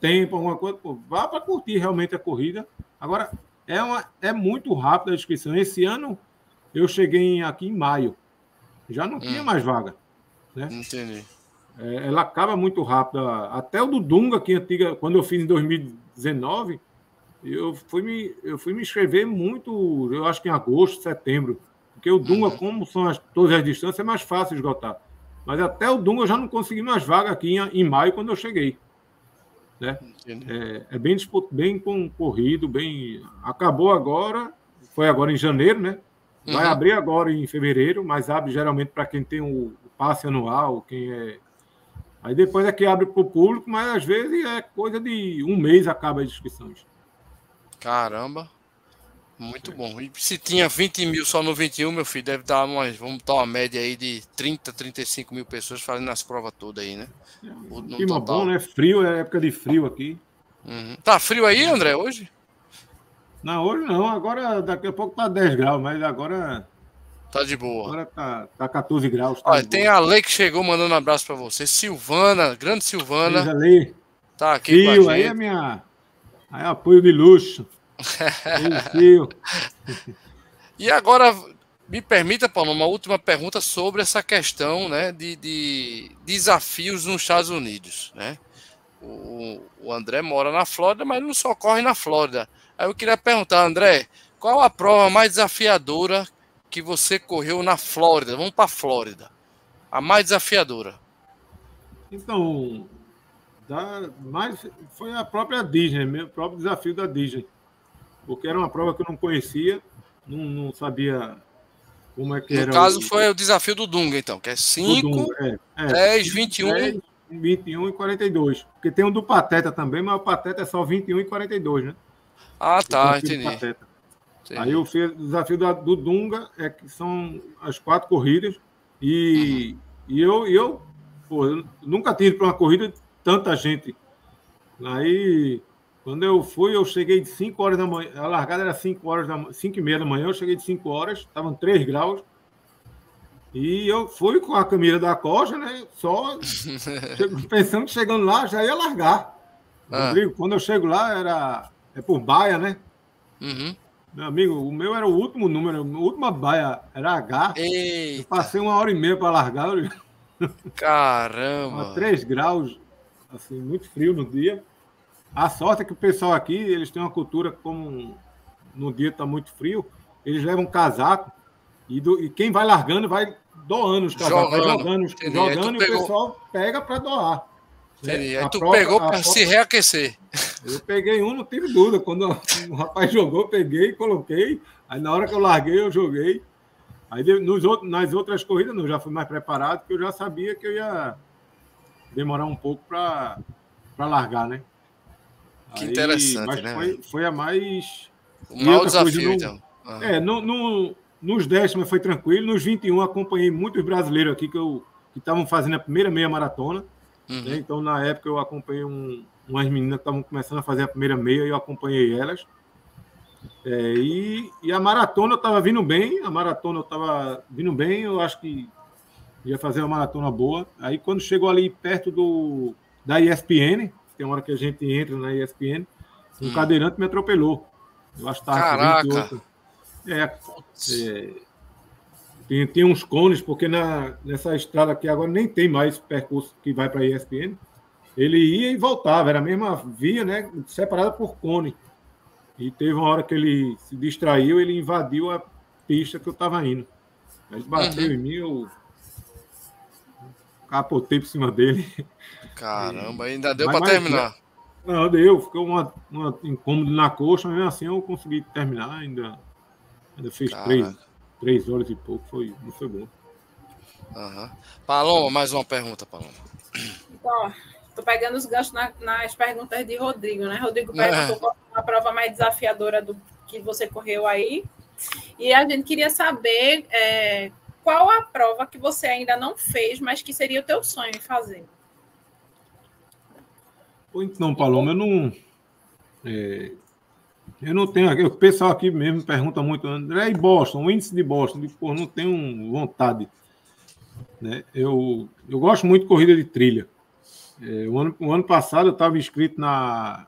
tempo, alguma coisa, pô, vá para curtir realmente a corrida. Agora, é, uma, é muito rápida a inscrição. Esse ano eu cheguei aqui em maio. Já não hum. tinha mais vaga. Né? Entendi. É, ela acaba muito rápido. Até o do Dunga, que antiga, quando eu fiz em 2019, eu fui me, eu fui me inscrever muito, eu acho que em agosto, setembro. Porque o Dunga, uhum. como são as, todas as distâncias, é mais fácil esgotar. Mas até o Dunga eu já não consegui mais vaga aqui em, em maio, quando eu cheguei. Né? É, é, bem, bem concorrido, bem. Acabou agora, foi agora em janeiro, né? Vai uhum. abrir agora em fevereiro, mas abre geralmente para quem tem o, passe anual, quem é. Aí depois é que abre para o público, mas às vezes é coisa de um mês acaba as inscrições. Caramba. Muito bom. E se tinha 20 mil só no 21, meu filho, deve dar umas, vamos dar uma média aí de 30, 35 mil pessoas fazendo as provas todas aí, né? É, clima bom, né? Frio, é época de frio aqui. Uhum. Tá frio aí, André, hoje? Não, hoje não. Agora, daqui a pouco tá 10 graus, mas agora. Tá de boa. Agora tá, tá 14 graus. Tá Olha, tem boa. a Lei que chegou mandando um abraço para você. Silvana, grande Silvana. Ali. Tá aqui Fio, com a gente. aí é minha. Aí é apoio de luxo. E agora, me permita, Paulo, uma última pergunta sobre essa questão né, de, de desafios nos Estados Unidos. Né? O, o André mora na Flórida, mas não só corre na Flórida. Aí eu queria perguntar, André, qual a prova mais desafiadora que você correu na Flórida? Vamos para a Flórida. A mais desafiadora. Então, da, mais, foi a própria Disney, o próprio desafio da Disney. Porque era uma prova que eu não conhecia, não, não sabia como é que no era. No caso, o... foi o desafio do Dunga, então, que é 5, é, é, 10, 21. 10, 21 e 42. Porque tem um do Pateta também, mas o Pateta é só 21 e 42, né? Ah, tá, entendi. Aí eu fiz o desafio da, do Dunga, é que são as quatro corridas. E, uhum. e eu, eu, pô, eu nunca tinha ido para uma corrida tanta gente. Aí, quando eu fui, eu cheguei de 5 horas da manhã. A largada era 5 horas da 5 e meia da manhã, eu cheguei de 5 horas, estavam 3 graus. E eu fui com a Camila da Costa, né? Só pensando que chegando lá já ia largar. Ah. Rodrigo, quando eu chego lá, era é por baia, né? Uhum. Meu amigo, o meu era o último número, a última baia era H. Eita. Eu passei uma hora e meia para largar. Caramba! A 3 graus, assim, muito frio no dia. A sorte é que o pessoal aqui, eles têm uma cultura como no dia está muito frio, eles levam casaco e, do, e quem vai largando vai doando os casacos, jogando, vai jogando, jogando e pegou... o pessoal pega para doar. Entendi. Aí tu prova, pegou para se reaquecer. Eu peguei um, não tive dúvida. Quando o rapaz jogou, eu peguei, coloquei. Aí na hora que eu larguei, eu joguei. Aí nos outros, nas outras corridas, não, já fui mais preparado, porque eu já sabia que eu ia demorar um pouco para largar, né? Que Aí, interessante, né? Foi, foi a mais. Um mau desafio, no, então. Ah. É, no, no, nos décimos foi tranquilo. Nos 21 acompanhei muitos brasileiros aqui que estavam fazendo a primeira meia maratona. Uhum. Né? Então, na época, eu acompanhei um, umas meninas que estavam começando a fazer a primeira meia e eu acompanhei elas. É, e, e, a maratona eu estava vindo bem, a maratona eu estava vindo bem, eu acho que ia fazer uma maratona boa. Aí quando chegou ali perto do da ESPN, tem uma hora que a gente entra na ESPN, um hum. cadeirante me atropelou. Eu acho que estava Caraca! É, é, tem, tem uns cones, porque na, nessa estrada aqui agora nem tem mais percurso que vai para a ESPN. Ele ia e voltava, era a mesma via, né? Separada por cone. E teve uma hora que ele se distraiu, ele invadiu a pista que eu estava indo. Ele bateu uhum. em mim, eu capotei por cima dele. Caramba, ainda deu para terminar. Não, deu, ficou uma, uma incômodo na coxa, mas assim eu consegui terminar, ainda, ainda fez três, três horas e pouco, foi, não foi bom. Uhum. Paloma, mais uma pergunta, Paloma. Então, tô pegando os ganchos na, nas perguntas de Rodrigo, né? Rodrigo perguntou é. qual a prova mais desafiadora do que você correu aí. E a gente queria saber é, qual a prova que você ainda não fez, mas que seria o teu sonho em Então, Paloma, eu não. É, eu não tenho. O pessoal aqui mesmo pergunta muito, André, e Boston, o índice de Boston? Eu, pô, não tenho vontade. Né? Eu, eu gosto muito de corrida de trilha. É, o, ano, o ano passado eu estava inscrito na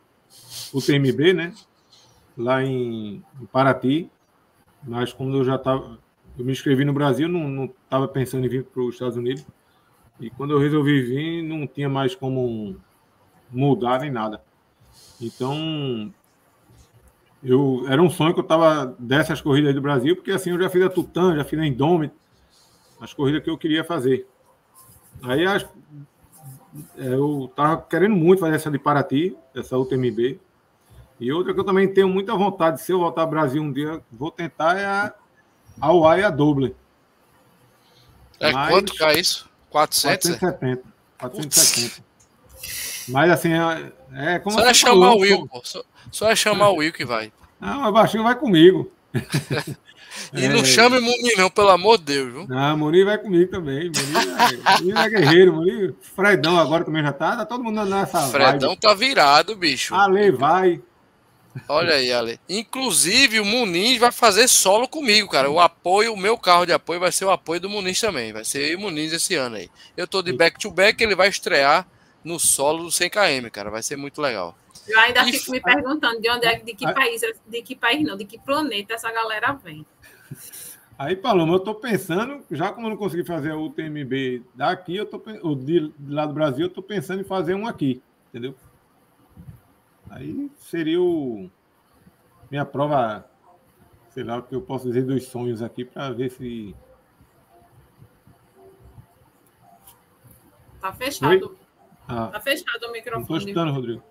UTMB, né? Lá em, em Paraty. Mas como eu já estava. Eu me inscrevi no Brasil, não estava pensando em vir para os Estados Unidos. E quando eu resolvi vir, não tinha mais como mudar nem nada. Então, eu era um sonho que eu estava dessas corridas do Brasil, porque assim eu já fiz a Tutã, já fiz a Indomit, as corridas que eu queria fazer. Aí as, é, eu estava querendo muito fazer essa de Paraty, essa UTMB. E outra que eu também tenho muita vontade, se eu voltar ao Brasil um dia, vou tentar é a, a UAI a Doble. É Mas, quanto que é isso? 400? 470. 470. Mas assim, é, é como. Só é chamar falou, o Will, pô. Só, só é chamar o Will que vai. Não, o baixinho vai comigo. e é... não chame o Muni, não, pelo amor de Deus, viu? Não, Muni vai comigo também. Muni é, é guerreiro, Muni. Fredão agora também já tá. Tá todo mundo nessa. Fredão vibe. tá virado, bicho. Ale vai. Olha aí, Ale. Inclusive, o Muniz vai fazer solo comigo, cara. O apoio, o meu carro de apoio vai ser o apoio do Muniz também. Vai ser o Muniz esse ano aí. Eu tô de back-to-back, -back, ele vai estrear no solo do 100km, cara. Vai ser muito legal. Eu ainda e... fico me perguntando de onde é, de que país, de que país não, de que planeta essa galera vem. Aí, Paloma, eu tô pensando, já como eu não consegui fazer o UTMB daqui, eu tô, ou de, de lá do Brasil, eu tô pensando em fazer um aqui, entendeu? Aí seria o minha prova, sei lá o que eu posso dizer dos sonhos aqui para ver se. Tá fechado. Ah, tá fechado o microfone. Tô escutando, Rodrigo.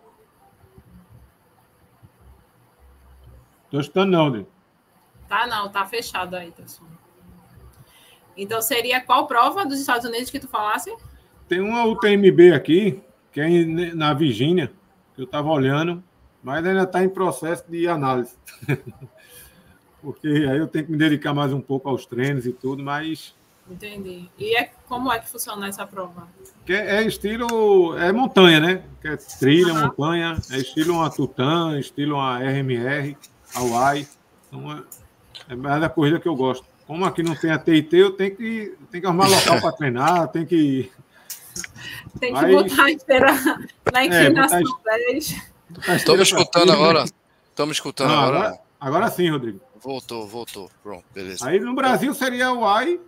Tô escutando, não, Rodrigo. Tá, não, tá fechado aí, pessoal. Então seria qual prova dos Estados Unidos que tu falasse? Tem uma UTMB aqui, que é na Virgínia eu estava olhando, mas ainda está em processo de análise. Porque aí eu tenho que me dedicar mais um pouco aos treinos e tudo, mas. Entendi. E é, como é que funciona essa prova? Que é, estilo. É montanha, né? Que é trilha, uhum. montanha. É estilo uma Tutan, estilo uma RMR, Hawaii. Então é, é mais da corrida que eu gosto. Como aqui não tem a TIT, eu tenho que, tenho que arrumar local para treinar, tenho que tem que Mas... botar a esteira na inclinação é, 10. Estamos escutando agora. Estamos escutando Não, agora. agora. Agora sim, Rodrigo. Voltou, voltou. Pronto, beleza. Aí no Brasil seria o AI.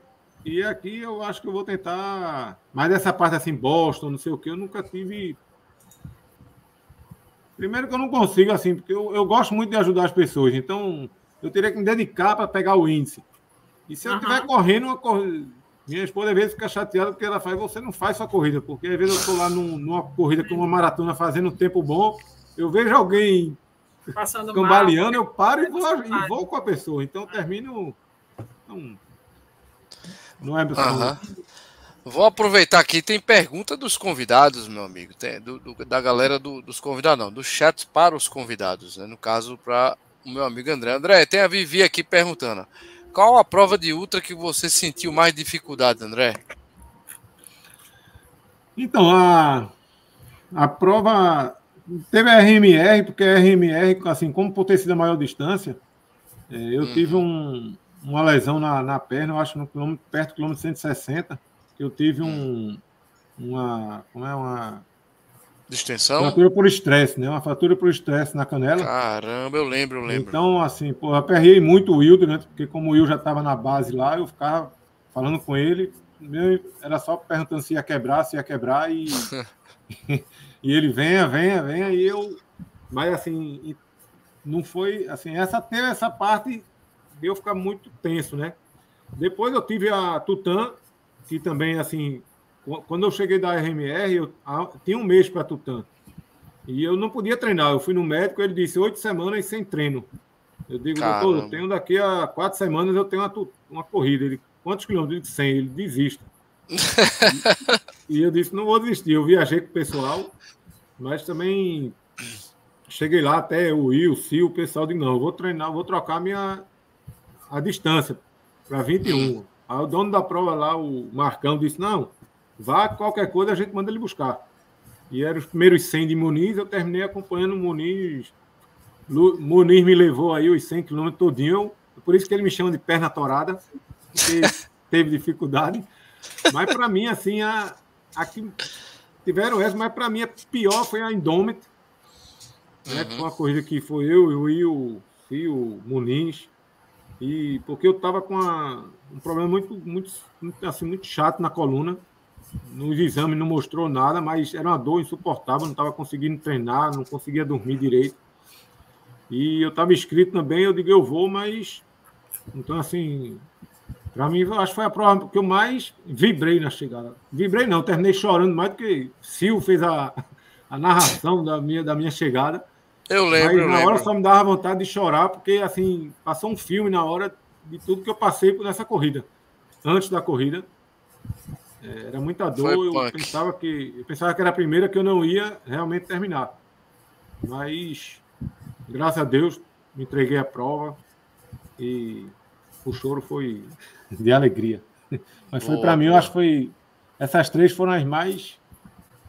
E aqui eu acho que eu vou tentar. Mas dessa parte assim, Boston, não sei o que, eu nunca tive. Primeiro que eu não consigo, assim, porque eu, eu gosto muito de ajudar as pessoas. Então, eu teria que me dedicar para pegar o índice. E se eu estiver correndo uma corrida minha esposa às vezes fica chateada porque ela faz, você não faz sua corrida, porque às vezes eu estou lá num, numa corrida com uma maratona fazendo um tempo bom, eu vejo alguém Passando cambaleando, mal, eu paro e vou, e vou com a pessoa. Então termino. Não, não é uhum. Vou aproveitar aqui, tem pergunta dos convidados, meu amigo, tem, do, do, da galera do, dos convidados, não, do chat para os convidados, né? no caso para o meu amigo André. André, tem a Vivi aqui perguntando. Qual a prova de ultra que você sentiu mais dificuldade, André? Então, a, a prova teve a RMR, porque a RMR, assim, como por ter sido a maior distância, é, eu uhum. tive um, uma lesão na, na perna, eu acho, no quilômetro, perto do quilômetro 160, que eu tive um, uma, como é, uma Distensão? Fratura por estresse, né? Uma fratura por estresse na canela. Caramba, eu lembro, eu lembro. Então, assim, pô, eu aperrei muito o Will durante, porque como o Will já estava na base lá, eu ficava falando com ele, era só perguntando se ia quebrar, se ia quebrar, e, e ele venha, venha, venha, e eu. Mas assim, não foi. Assim, essa teve essa parte de eu ficar muito tenso, né? Depois eu tive a Tutan, que também, assim, quando eu cheguei da RMR, eu tinha um mês para Tutã. E eu não podia treinar. Eu fui no médico, ele disse oito semanas sem treino. Eu digo, Caramba. doutor, eu tenho daqui a quatro semanas eu tenho uma, uma corrida. Ele, quantos quilômetros? Eu disse 100. Ele desista. e, e eu disse, não vou desistir. Eu viajei com o pessoal, mas também cheguei lá até o Will, o Sil, o pessoal de não, vou treinar, vou trocar minha a distância para 21. Aí o dono da prova lá, o Marcão, disse: Não, Vá, qualquer coisa a gente manda ele buscar. E eram os primeiros 100 de Muniz, eu terminei acompanhando o Muniz. Muniz me levou aí os 100 quilômetros todinho, por isso que ele me chama de perna torada, porque teve dificuldade. Mas para mim, assim, a, a que tiveram essa, mas para mim a pior foi a Indomit, né, uhum. foi uma corrida que foi eu e o, e o Muniz, e porque eu estava com uma, um problema muito, muito, muito, assim, muito chato na coluna, nos exames não mostrou nada, mas era uma dor insuportável, não estava conseguindo treinar, não conseguia dormir direito. E eu estava inscrito também, eu digo, eu vou, mas. Então, assim, para mim, acho que foi a prova que eu mais vibrei na chegada. Vibrei não, terminei chorando mais do que Sil fez a, a narração da minha, da minha chegada. Eu lembro. Mas na hora só me dava vontade de chorar, porque, assim, passou um filme na hora de tudo que eu passei nessa corrida. Antes da corrida. É, era muita dor, eu pensava, que, eu pensava que era a primeira que eu não ia realmente terminar. Mas, graças a Deus, me entreguei a prova e o choro foi de alegria. Mas foi para mim, eu acho que foi. Essas três foram as mais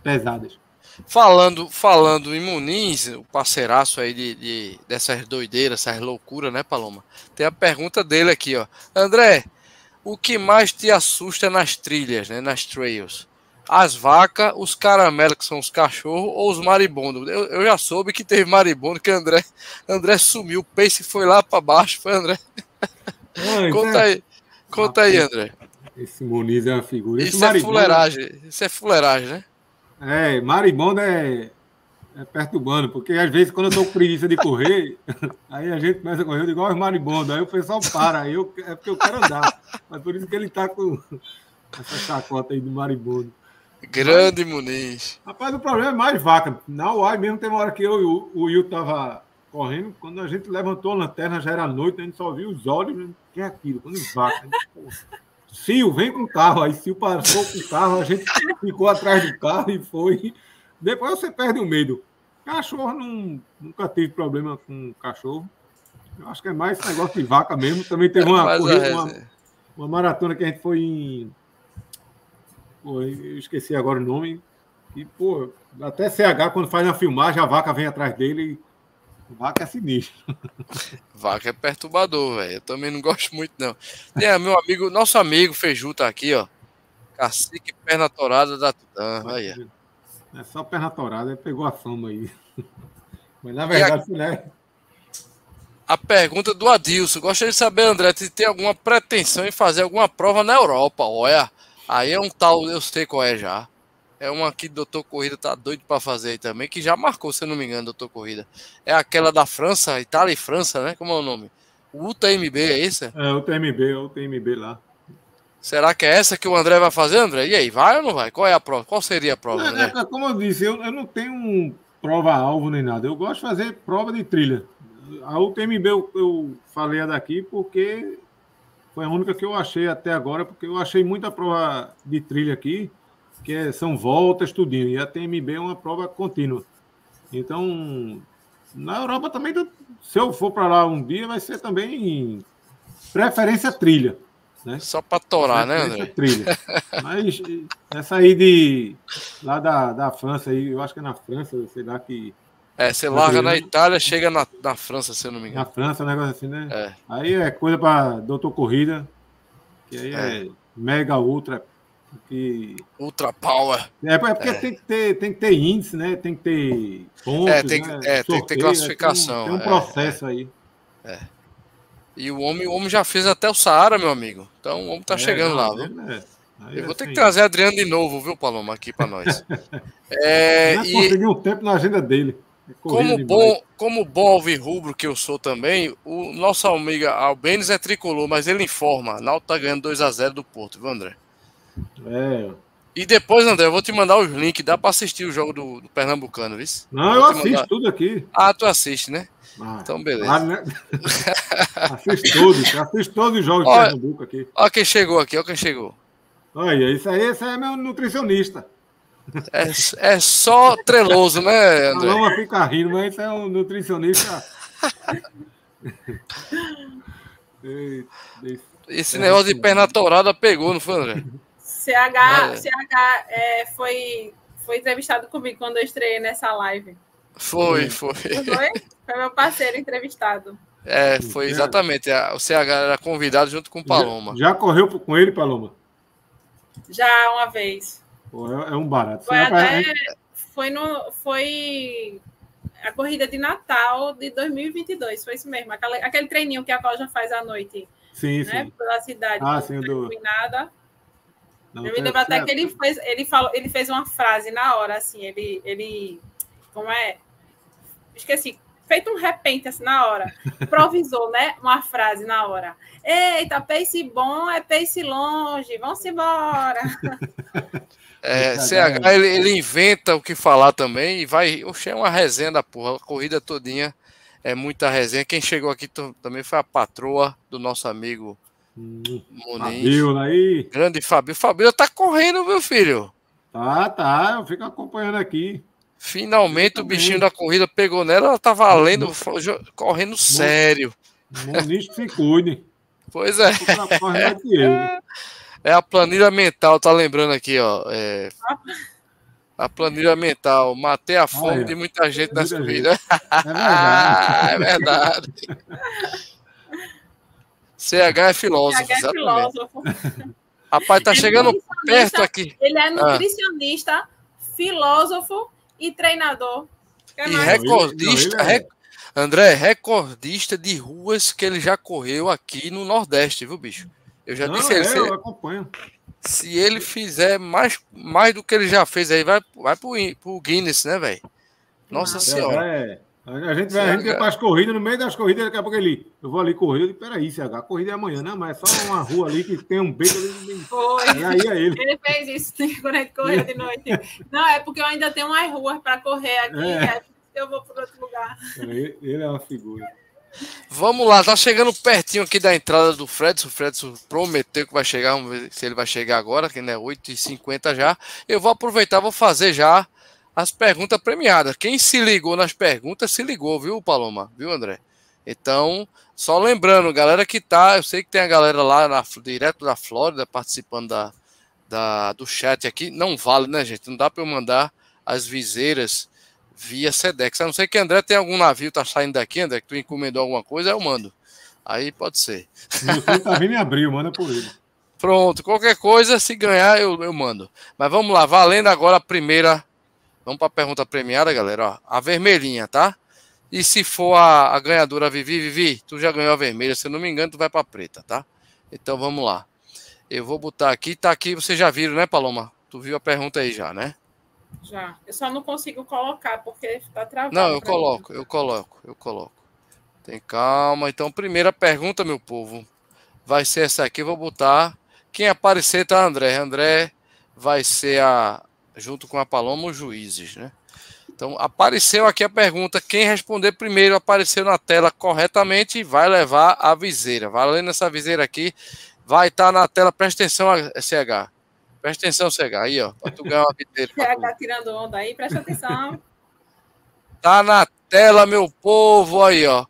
pesadas. Falando, falando em Muniz, o parceiraço aí de, de, dessas doideiras, essas loucuras, né, Paloma? Tem a pergunta dele aqui, ó. André, o que mais te assusta nas trilhas, né, nas trails? As vacas, os caramelos, que são os cachorros, ou os maribondos? Eu, eu já soube que teve maribondo, que André, André sumiu, o pace foi lá para baixo, foi André. conta é... aí, conta aí, André. Esse Muniz é uma figura. Isso é fuleiragem, isso é fuleiragem, né? É, maribondo é, é perturbando, porque às vezes quando eu tô com preguiça de correr, aí a gente começa a correr, igual os maribondos, aí o pessoal para, aí eu, é porque eu quero andar. Mas por isso que ele tá com essa chacota aí do maribondo. Grande Mas, Muniz. Rapaz, o problema é mais vaca. Na UAI mesmo tem uma hora que eu e o, o Will tava correndo, quando a gente levantou a lanterna, já era noite, a gente só viu os olhos, o que é aquilo? Quando vaca. Sil, vem com o carro. Aí Sil passou com o carro, a gente ficou atrás do carro e foi. Depois você perde o medo. Cachorro não, nunca teve problema com cachorro. Eu acho que é mais negócio de vaca mesmo. Também teve uma, corrida, uma, uma, maratona que a gente foi em. Pô, eu esqueci agora o nome. E, pô, até CH, quando faz a filmagem, a vaca vem atrás dele e Vaca é sinistro. Vaca é perturbador, velho. Eu também não gosto muito, não. Tem meu amigo, nosso amigo Feiju tá aqui, ó. Cacique perna torada da Tutã. Aí. É só perna torada, ele pegou a fama aí. Mas na verdade, a... né? A pergunta do Adilson. Gostaria de saber, André, se tem alguma pretensão em fazer alguma prova na Europa. Olha, aí é um tal, eu sei qual é já. É uma que o Doutor Corrida tá doido para fazer aí também, que já marcou, se eu não me engano, Doutor Corrida. É aquela da França, Itália e França, né? Como é o nome? O UTMB, é isso? É, o UTMB, é o UTMB lá. Será que é essa que o André vai fazer, André? E aí, vai ou não vai? Qual é a prova? Qual seria a prova, André? É, como eu disse, eu, eu não tenho um prova-alvo nem nada. Eu gosto de fazer prova de trilha. A UTMB eu, eu falei a daqui porque foi a única que eu achei até agora, porque eu achei muita prova de trilha aqui que é, são voltas, tudinho. E a TMB é uma prova contínua. Então, na Europa também, se eu for para lá um dia, vai ser também preferência trilha. Né? Só para torar, né, André? Trilha. Mas essa aí de lá da, da França, aí, eu acho que é na França, sei lá que. É, você larga na Itália, chega na, na França, se eu não me engano. Na França, um negócio assim, né? É. Aí é coisa para doutor corrida, que aí é, é mega ultra que... Ultra Power. É, é porque é. Tem, que ter, tem que ter índice, né? Tem que ter pontos, é, tem, né? é, tem que ter classificação. Tem um, tem um é, processo aí. É. E o homem, o homem já fez até o Saara, meu amigo. Então o homem tá chegando não, lá, viu? Eu vou ter que trazer Adriano de novo, viu, Paloma, aqui para nós. é, e... consegui um tempo na agenda dele. Como bom, como bom rubro que eu sou também, o nosso amigo Albenes é tricolor, mas ele informa. Náutico tá ganhando 2 a 0 do Porto, viu, André? É. E depois, André, eu vou te mandar os links. Dá para assistir o jogo do, do Pernambucano, viu? Não, eu assisto mandar... tudo aqui. Ah, tu assiste, né? Ah, então, beleza. Ah, né? assisto todos. Assisto todos os jogos olha, de Pernambuco aqui. Olha quem chegou aqui, olha quem chegou. Olha, isso aí, isso aí é meu nutricionista. É, é só treloso, né, André? Não, fica rindo, mas isso é um nutricionista. Esse negócio de perna torada pegou, não foi, André? CH, CH é, foi, foi entrevistado comigo quando eu estreiei nessa live. Foi, foi. Foi? Foi meu parceiro entrevistado. É, foi exatamente. O CH era convidado junto com o Paloma. Já, já correu com ele, Paloma? Já uma vez. Pô, é, é um barato. Foi, até, foi, no, foi a corrida de Natal de 2022. Foi isso mesmo. Aquele, aquele treininho que a Val já faz à noite. Sim, né, sim. Pela cidade. Ah, sim, do... Nada. Não, eu me lembro até que ele fez, ele falou, ele fez uma frase na hora, assim, ele, ele, como é? Esqueci, feito um repente assim na hora. Improvisou, né? Uma frase na hora. Eita, pace bom é pace longe, vamos embora. É, CH, ele, ele, inventa o que falar também e vai. Oxe, é uma resenha da porra. A corrida todinha é muita resenha. Quem chegou aqui também foi a patroa do nosso amigo. Fabiola aí. Grande Fabio. Fabio tá correndo, meu filho. Tá, tá. Eu fico acompanhando aqui. Finalmente o bichinho da corrida pegou nela, ela tá valendo, correndo sério. Muniz que se cuide. Pois é. É a planilha mental, tá lembrando aqui, ó. É... A planilha mental. Matei a fome de muita gente nessa vida. É verdade. é verdade. CH é filósofo. CH é filósofo. Rapaz, tá é chegando perto aqui. Ele é ah. nutricionista, ah. filósofo e treinador. E recordista. Não, é... André, recordista de ruas que ele já correu aqui no Nordeste, viu, bicho? Eu já não, disse é, ele. Eu acompanho. Se ele fizer mais, mais do que ele já fez aí, vai, vai pro, pro Guinness, né, velho? Nossa Senhora. É. A gente vai, a gente para as corridas, no meio das corridas, daqui a pouco ele. Eu vou ali correr, eu digo, peraí, CH, a corrida é amanhã, não, mas é só uma rua ali que tem um beco ali. Foi. E aí é ele. Ele fez isso quando a gente correu de noite. Não, é porque eu ainda tenho mais ruas para correr aqui, é. é eu vou para outro lugar. Ele é uma figura. Vamos lá, tá chegando pertinho aqui da entrada do Fredson. O Fredson prometeu que vai chegar, vamos ver se ele vai chegar agora, que é 8h50 já. Eu vou aproveitar, vou fazer já as perguntas premiadas. Quem se ligou nas perguntas, se ligou, viu, Paloma? Viu, André? Então, só lembrando, galera que tá, eu sei que tem a galera lá na, direto da Flórida participando da, da, do chat aqui. Não vale, né, gente? Não dá para eu mandar as viseiras via Sedex. A não ser que André tem algum navio, tá saindo daqui, André, que tu encomendou alguma coisa, eu mando. Aí pode ser. Você tá vindo em abril, manda por ele. Pronto, qualquer coisa, se ganhar, eu, eu mando. Mas vamos lá, valendo agora a primeira. Vamos para a pergunta premiada, galera. Ó, a vermelhinha, tá? E se for a, a ganhadora Vivi, Vivi, tu já ganhou a vermelha, se eu não me engano, tu vai para a preta, tá? Então vamos lá. Eu vou botar aqui, tá aqui, vocês já viram, né, Paloma? Tu viu a pergunta aí já, né? Já. Eu só não consigo colocar porque está travado. Não, eu coloco, mim. eu coloco, eu coloco. Tem calma. Então, primeira pergunta, meu povo, vai ser essa aqui. vou botar. Quem aparecer tá André. André vai ser a junto com a Paloma os juízes, né? Então, apareceu aqui a pergunta. Quem responder primeiro apareceu na tela corretamente vai levar a viseira. Valendo essa viseira aqui, vai estar tá na tela. Presta atenção, CH. Presta atenção, CH. Aí, ó. Pra tu ganhar uma videira. CH tá tirando onda aí, presta atenção. tá na tela, meu povo. Aí, ó.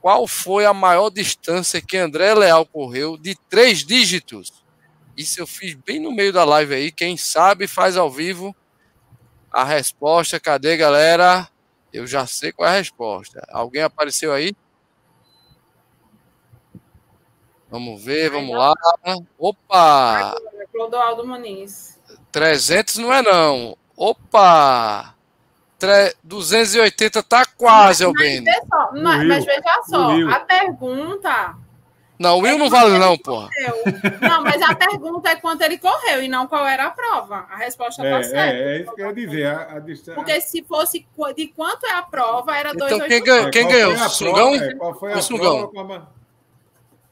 Qual foi a maior distância que André Leal correu de três dígitos? Isso eu fiz bem no meio da live aí. Quem sabe faz ao vivo a resposta. Cadê, galera? Eu já sei qual é a resposta. Alguém apareceu aí? Vamos ver, vamos lá. Opa! Clodoaldo Muniz. 300 não é não. Opa! 280 tá quase. Mas, mas, mas veja só, a pergunta. Não, o Will é não vale, não, porra. Não, mas a pergunta é quanto ele correu e não qual era a prova. A resposta tá é, tá certa. É, é isso que eu ia dizer. A, a distância... Porque se fosse de quanto é a prova, era 2,80. Então, quem, ganhou? Quem ganhou? Sungão? É, qual foi a Sungão? Prova?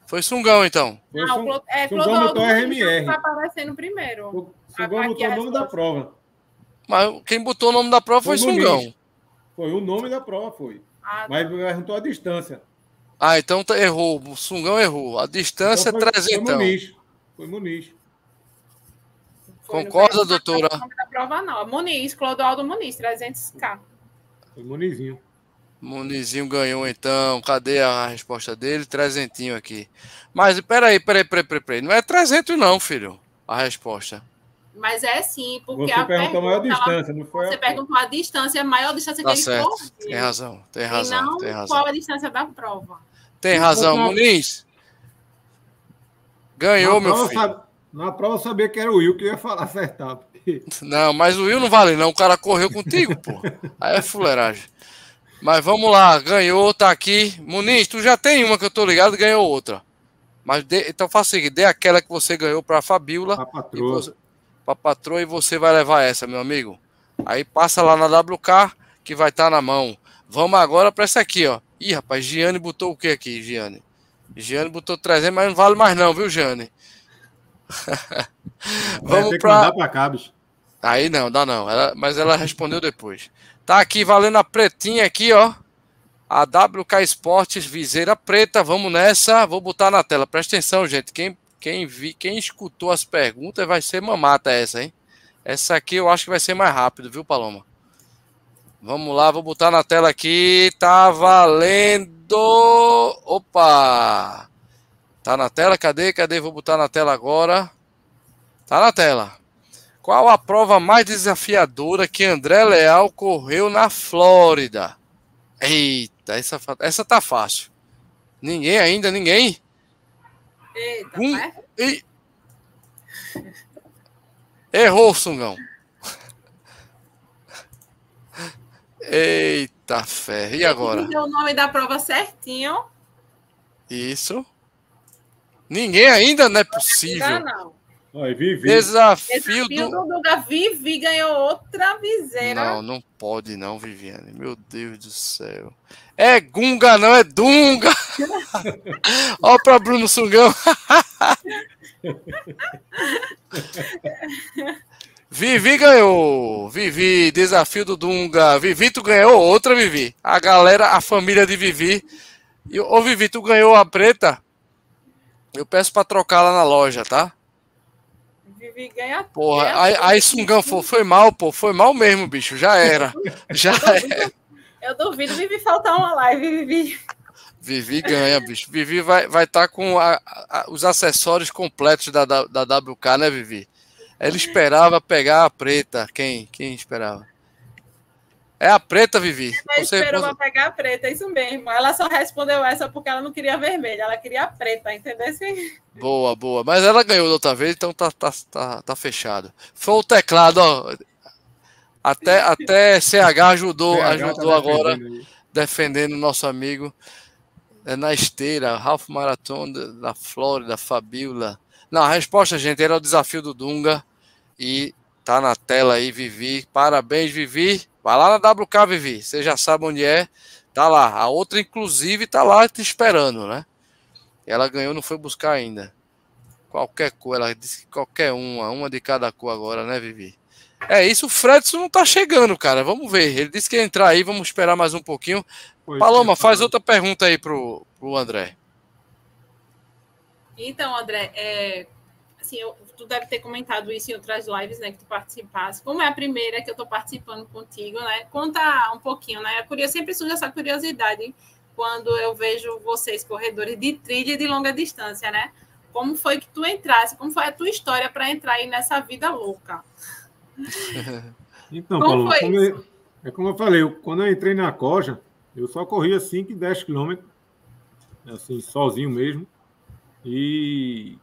Foi Sungão, então. Foi não, Sung... é, Sungão botou RMR. Vai aparecendo primeiro. O Sungão botou o nome da prova. Mas quem botou o nome da prova foi, foi Sungão. Foi o nome da prova, foi. Ah, Mas perguntou a distância. Ah, então tá, errou. O Sungão errou. A distância então foi, é 300. Foi Muniz. Foi Muniz. Concorda, doutora? Não da prova, não. Muniz, Clodoaldo Muniz, 300k. Foi Munizinho. Munizinho ganhou então. Cadê a resposta dele? Trezentinho aqui. Mas peraí, peraí, peraí, peraí, peraí. Não é 300 não, filho. A resposta. Mas é sim, porque você a perguntou a maior distância, não foi? Você a... perguntou a distância, a maior distância tá que certo. ele correu. Tem razão, tem razão. E não tem razão. qual a distância da prova. Tem razão, Muniz. Ganhou, na meu filho. Sabe, na prova eu sabia que era o Will que ia falar acertar. Não, mas o Will não vale, não. O cara correu contigo, pô. Aí é fuleiragem. Mas vamos lá, ganhou, tá aqui. Muniz, tu já tem uma que eu tô ligado, ganhou outra. Mas de, então faça o seguinte, dê aquela que você ganhou pra Fabiola. Pra patroa. Você, pra patroa e você vai levar essa, meu amigo. Aí passa lá na WK que vai estar tá na mão. Vamos agora para essa aqui, ó. Ih, rapaz, Giane botou o que aqui, Giane? Giane botou 300, mas não vale mais não, viu, Giane? Vamos para pra cá, bicho. Aí não, dá não. Ela, mas ela respondeu depois. Tá aqui valendo a pretinha aqui, ó. A WK Esportes viseira preta. Vamos nessa. Vou botar na tela. Presta atenção, gente. Quem quem vi, quem escutou as perguntas vai ser mamata essa, hein? Essa aqui eu acho que vai ser mais rápido, viu, Paloma? Vamos lá, vou botar na tela aqui. Tá valendo. Opa! Tá na tela? Cadê? Cadê? Vou botar na tela agora. Tá na tela. Qual a prova mais desafiadora que André Leal correu na Flórida? Eita, essa, essa tá fácil. Ninguém ainda, ninguém? Eita, um, e... Errou, Sungão. Eita fé. E agora? o nome da prova certinho. Isso. Ninguém ainda não é possível. Não, não. Oi, Vivi. Desafio, Desafio do... do Vivi ganhou outra viseira. Não, não pode não, Viviane. Meu Deus do céu. É Gunga, não é Dunga. Ó para Bruno Sungão. Vivi ganhou. Vivi, desafio do Dunga. Vivi, tu ganhou outra, Vivi. A galera, a família de Vivi. E, ô, Vivi, tu ganhou a preta? Eu peço para trocar lá na loja, tá? Vivi ganha. Porra, aí, aí Sungão foi, foi mal, pô. Foi mal mesmo, bicho. Já era. Já era. Eu duvido Vivi faltar uma live, Vivi. Vivi ganha, bicho. Vivi vai estar vai tá com a, a, os acessórios completos da, da, da WK, né, Vivi? Ele esperava pegar a preta. Quem? Quem esperava? É a preta, Vivi. Ela Você esperou você... pegar a preta, é isso mesmo. Ela só respondeu essa porque ela não queria vermelha, ela queria a preta, entendeu? Boa, boa. Mas ela ganhou da outra vez, então tá, tá, tá, tá fechado. Foi o teclado, ó. Até, até CH ajudou, CH ajudou tá agora, defendendo o nosso amigo. É na esteira, Ralph Marathon da Flórida, Fabiola. Não, a resposta, gente, era o desafio do Dunga. E tá na tela aí, Vivi. Parabéns, Vivi. Vai lá na WK, Vivi. Você já sabe onde é. Tá lá. A outra, inclusive, tá lá te esperando, né? Ela ganhou, não foi buscar ainda. Qualquer cor, ela disse que qualquer uma, uma de cada cor agora, né, Vivi? É isso, o Fredson não tá chegando, cara. Vamos ver. Ele disse que ia entrar aí, vamos esperar mais um pouquinho. Pois Paloma, é, faz outra pergunta aí pro, pro André. Então, André, é, assim, eu, tu deve ter comentado isso em outras lives, né, que tu participasse. Como é a primeira que eu estou participando contigo, né? Conta um pouquinho, né? Eu sempre surge essa curiosidade quando eu vejo vocês corredores de trilha e de longa distância, né? Como foi que tu entrasse? Como foi a tua história para entrar aí nessa vida louca? Então, como Paulo, como eu, é como eu falei, eu, quando eu entrei na Coja, eu só corria 5 e 10 quilômetros, assim, sozinho mesmo. E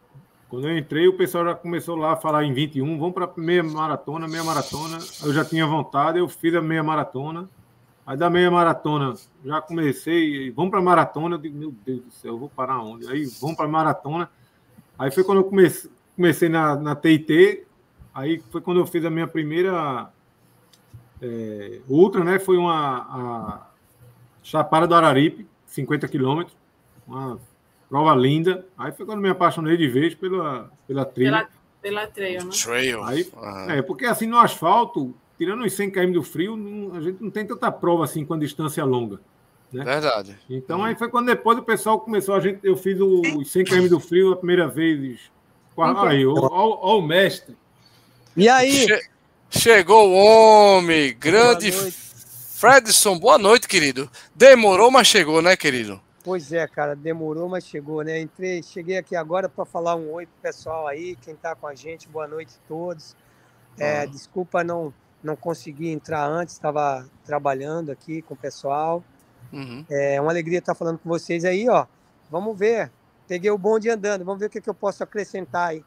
quando eu entrei, o pessoal já começou lá a falar em 21, vamos para meia maratona, meia maratona. Eu já tinha vontade, eu fiz a meia maratona. Aí da meia maratona, já comecei, vamos para maratona. Eu digo, meu Deus do céu, eu vou parar onde? Aí vamos para maratona. Aí foi quando eu comecei, comecei na, na TIT, aí foi quando eu fiz a minha primeira é, ultra, né? Foi uma a Chapada do Araripe, 50 quilômetros, uma prova linda. Aí foi quando me apaixonei de vez pela, pela trilha. Pela, pela trail, né? Trail. Aí, uhum. É, porque assim, no asfalto, tirando os 100 km do frio, não, a gente não tem tanta prova assim com a distância longa. Né? Verdade. Então uhum. aí foi quando depois o pessoal começou, a gente, eu fiz os 100 km do frio a primeira vez. Aí, ó, ó, ó o mestre. E aí? Che chegou o homem, grande Fredson, boa noite, querido. Demorou, mas chegou, né, querido? Pois é, cara, demorou, mas chegou, né? Entrei, cheguei aqui agora para falar um oi pro pessoal aí, quem está com a gente, boa noite a todos. É, Desculpa não não consegui entrar antes, estava trabalhando aqui com o pessoal. Uhum. É uma alegria estar falando com vocês aí, ó. Vamos ver. Peguei o bonde andando, vamos ver o que, que eu posso acrescentar aí.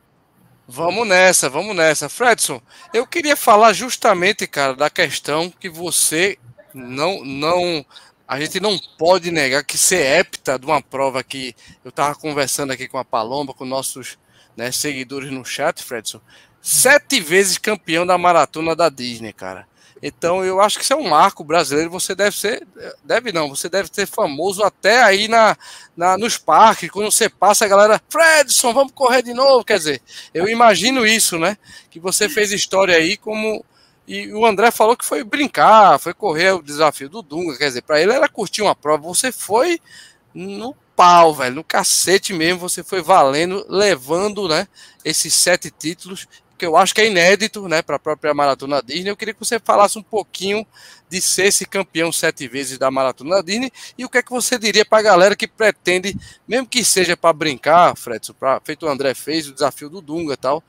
Vamos nessa, vamos nessa. Fredson, eu queria falar justamente, cara, da questão que você não, não a gente não pode negar que ser hepta de uma prova que eu estava conversando aqui com a Paloma, com nossos né, seguidores no chat, Fredson, sete vezes campeão da maratona da Disney, cara. Então eu acho que isso é um marco brasileiro. Você deve ser, deve não, você deve ser famoso até aí na, na nos parques, quando você passa a galera, Fredson, vamos correr de novo. Quer dizer, eu imagino isso, né? Que você fez história aí como e o André falou que foi brincar, foi correr o desafio do Dunga. Quer dizer, para ele era curtir uma prova. Você foi no pau, velho, no cacete mesmo. Você foi valendo, levando, né, esses sete títulos, que eu acho que é inédito, né, para a própria Maratona Disney. Eu queria que você falasse um pouquinho de ser esse campeão sete vezes da Maratona Disney e o que é que você diria para a galera que pretende, mesmo que seja para brincar, Fredson, pra, feito o André fez, o desafio do Dunga e tal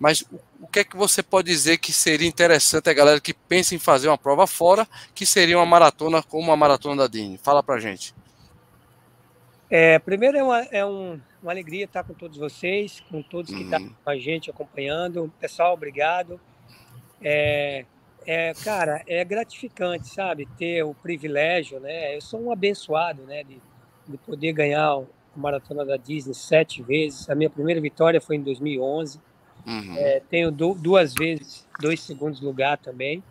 Mas o, que é que você pode dizer que seria interessante a galera que pensa em fazer uma prova fora, que seria uma maratona como a maratona da Dini? Fala pra gente. É, primeiro é, uma, é um, uma alegria estar com todos vocês, com todos que estão uhum. com a gente acompanhando. Pessoal, obrigado. É, é, cara, é gratificante, sabe, ter o privilégio, né? Eu sou um abençoado, né, de, de poder ganhar a maratona da Disney sete vezes. A minha primeira vitória foi em 2011. Uhum. É, tenho duas vezes dois segundos lugar também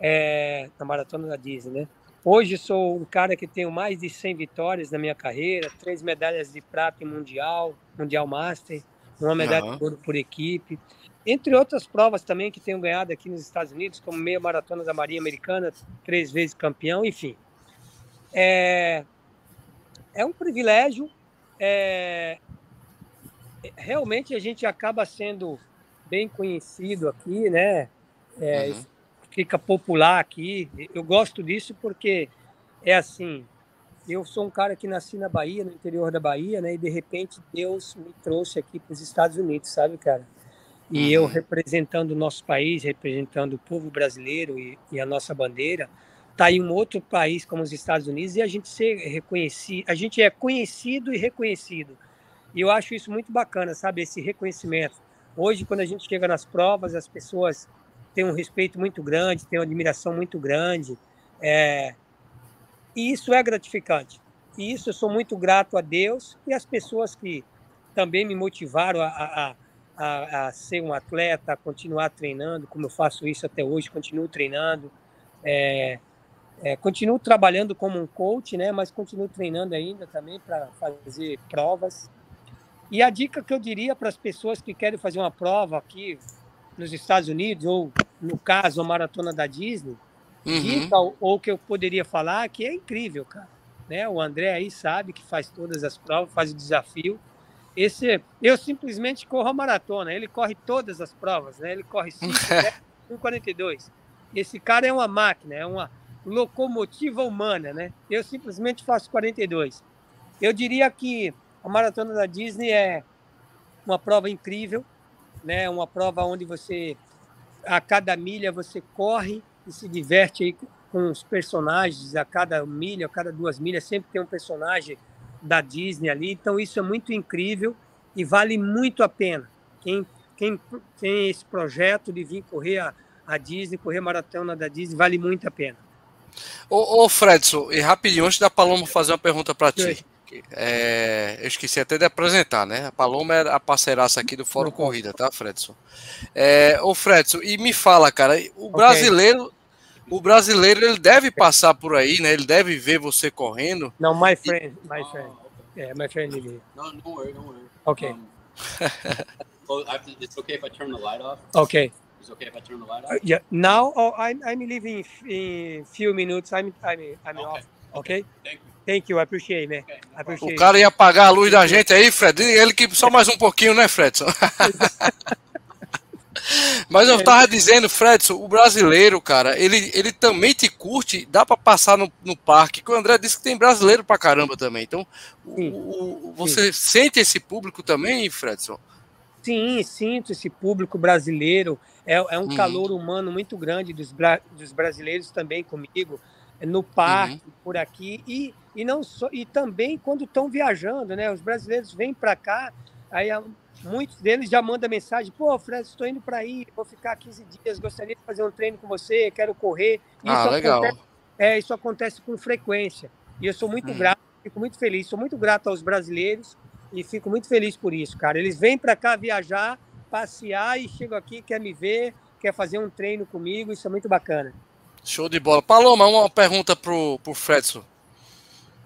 é, na maratona da Disney, né? Hoje sou um cara que tenho mais de 100 vitórias na minha carreira, três medalhas de prata em mundial, mundial master, uma medalha uhum. de ouro por equipe, entre outras provas também que tenho ganhado aqui nos Estados Unidos, como meia maratona da Marinha Americana, três vezes campeão, enfim. É, é um privilégio. É, realmente a gente acaba sendo bem conhecido aqui, né? É, uhum fica popular aqui. Eu gosto disso porque é assim. Eu sou um cara que nasci na Bahia, no interior da Bahia, né? E de repente Deus me trouxe aqui para os Estados Unidos, sabe, cara? E eu uhum. representando o nosso país, representando o povo brasileiro e, e, a nossa bandeira, tá em um outro país como os Estados Unidos e a gente ser reconhecido, a gente é conhecido e reconhecido. E eu acho isso muito bacana, sabe, esse reconhecimento. Hoje, quando a gente chega nas provas, as pessoas tenho um respeito muito grande, tenho uma admiração muito grande. É, e isso é gratificante. E isso eu sou muito grato a Deus e às pessoas que também me motivaram a, a, a, a ser um atleta, a continuar treinando, como eu faço isso até hoje, continuo treinando. É, é, continuo trabalhando como um coach, né, mas continuo treinando ainda também para fazer provas. E a dica que eu diria para as pessoas que querem fazer uma prova aqui nos Estados Unidos, ou no caso, a maratona da Disney, uhum. dica, ou que eu poderia falar que é incrível, cara. Né? O André aí sabe que faz todas as provas, faz o desafio. Esse, eu simplesmente corro a maratona, ele corre todas as provas, né? Ele corre 5, 10, 1,42. Esse cara é uma máquina, é uma locomotiva humana, né? Eu simplesmente faço 42. Eu diria que a maratona da Disney é uma prova incrível, né? Uma prova onde você a cada milha você corre e se diverte aí com os personagens a cada milha, a cada duas milhas sempre tem um personagem da Disney ali. Então isso é muito incrível e vale muito a pena. Quem quem tem esse projeto de vir correr a, a Disney, correr a maratona da Disney, vale muito a pena. Ô, ô Fredson, e rapidinho, antes da Paloma fazer uma pergunta para ti. É, eu esqueci até de apresentar, né? A Paloma é a parceiraça aqui do Fórum Corrida, tá, Fredson? É, ô, Fredson, e me fala, cara, o brasileiro, okay. o brasileiro, ele deve passar por aí, né? Ele deve ver você correndo. Não, my friend, my friend. Yeah, my friend live No, worry, don't worry. Okay. Um, it's okay if I turn the light off? Okay. It's okay if I turn the light off? Uh, yeah, now oh, I'm, I'm leaving in few minutes. I'm, I'm, I'm okay. off. Okay? Thank you. Thank you, I appreciate, man. I appreciate o cara ia apagar a luz da gente aí, Fred. Ele que só mais um pouquinho, né, Fredson? Mas eu tava dizendo, Fredson, o brasileiro, cara, ele, ele também te curte, dá para passar no, no parque, que o André disse que tem brasileiro pra caramba também. Então, o, o, você Sim. sente esse público também, Fredson? Sim, sinto esse público brasileiro. É, é um uhum. calor humano muito grande dos, dos brasileiros também comigo no parque, uhum. por aqui, e, e, não só, e também quando estão viajando, né? Os brasileiros vêm para cá, aí muitos deles já mandam mensagem: pô, Fred, estou indo para aí, vou ficar 15 dias, gostaria de fazer um treino com você, quero correr. Isso ah, legal. Acontece, é, isso acontece com frequência. E eu sou muito uhum. grato, fico muito feliz, sou muito grato aos brasileiros e fico muito feliz por isso, cara. Eles vêm para cá viajar, passear e chegam aqui, quer me ver, quer fazer um treino comigo, isso é muito bacana. Show de bola. Paloma, uma pergunta pro, pro Fredson.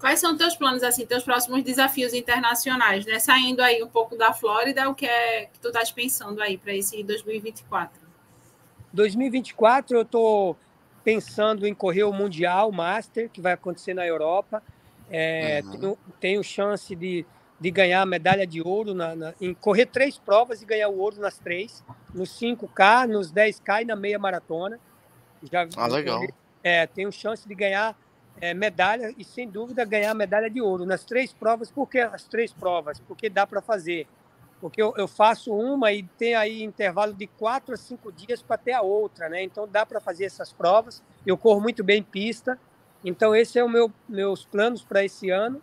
Quais são teus planos, assim, teus próximos desafios internacionais, né? Saindo aí um pouco da Flórida, o que é que tu estás pensando aí para esse 2024? 2024 eu estou pensando em correr o Mundial Master, que vai acontecer na Europa. É, uhum. tenho, tenho, chance de, de ganhar a medalha de ouro na, na, em correr três provas e ganhar o ouro nas três, nos 5K, nos 10K e na meia maratona. Já, ah, legal. É, tenho chance de ganhar é, medalha e, sem dúvida, ganhar medalha de ouro nas três provas. Por que as três provas? Porque dá para fazer porque eu, eu faço uma e tem aí intervalo de quatro a cinco dias para ter a outra, né? Então dá para fazer essas provas. Eu corro muito bem pista, então esse é o meu meus planos para esse ano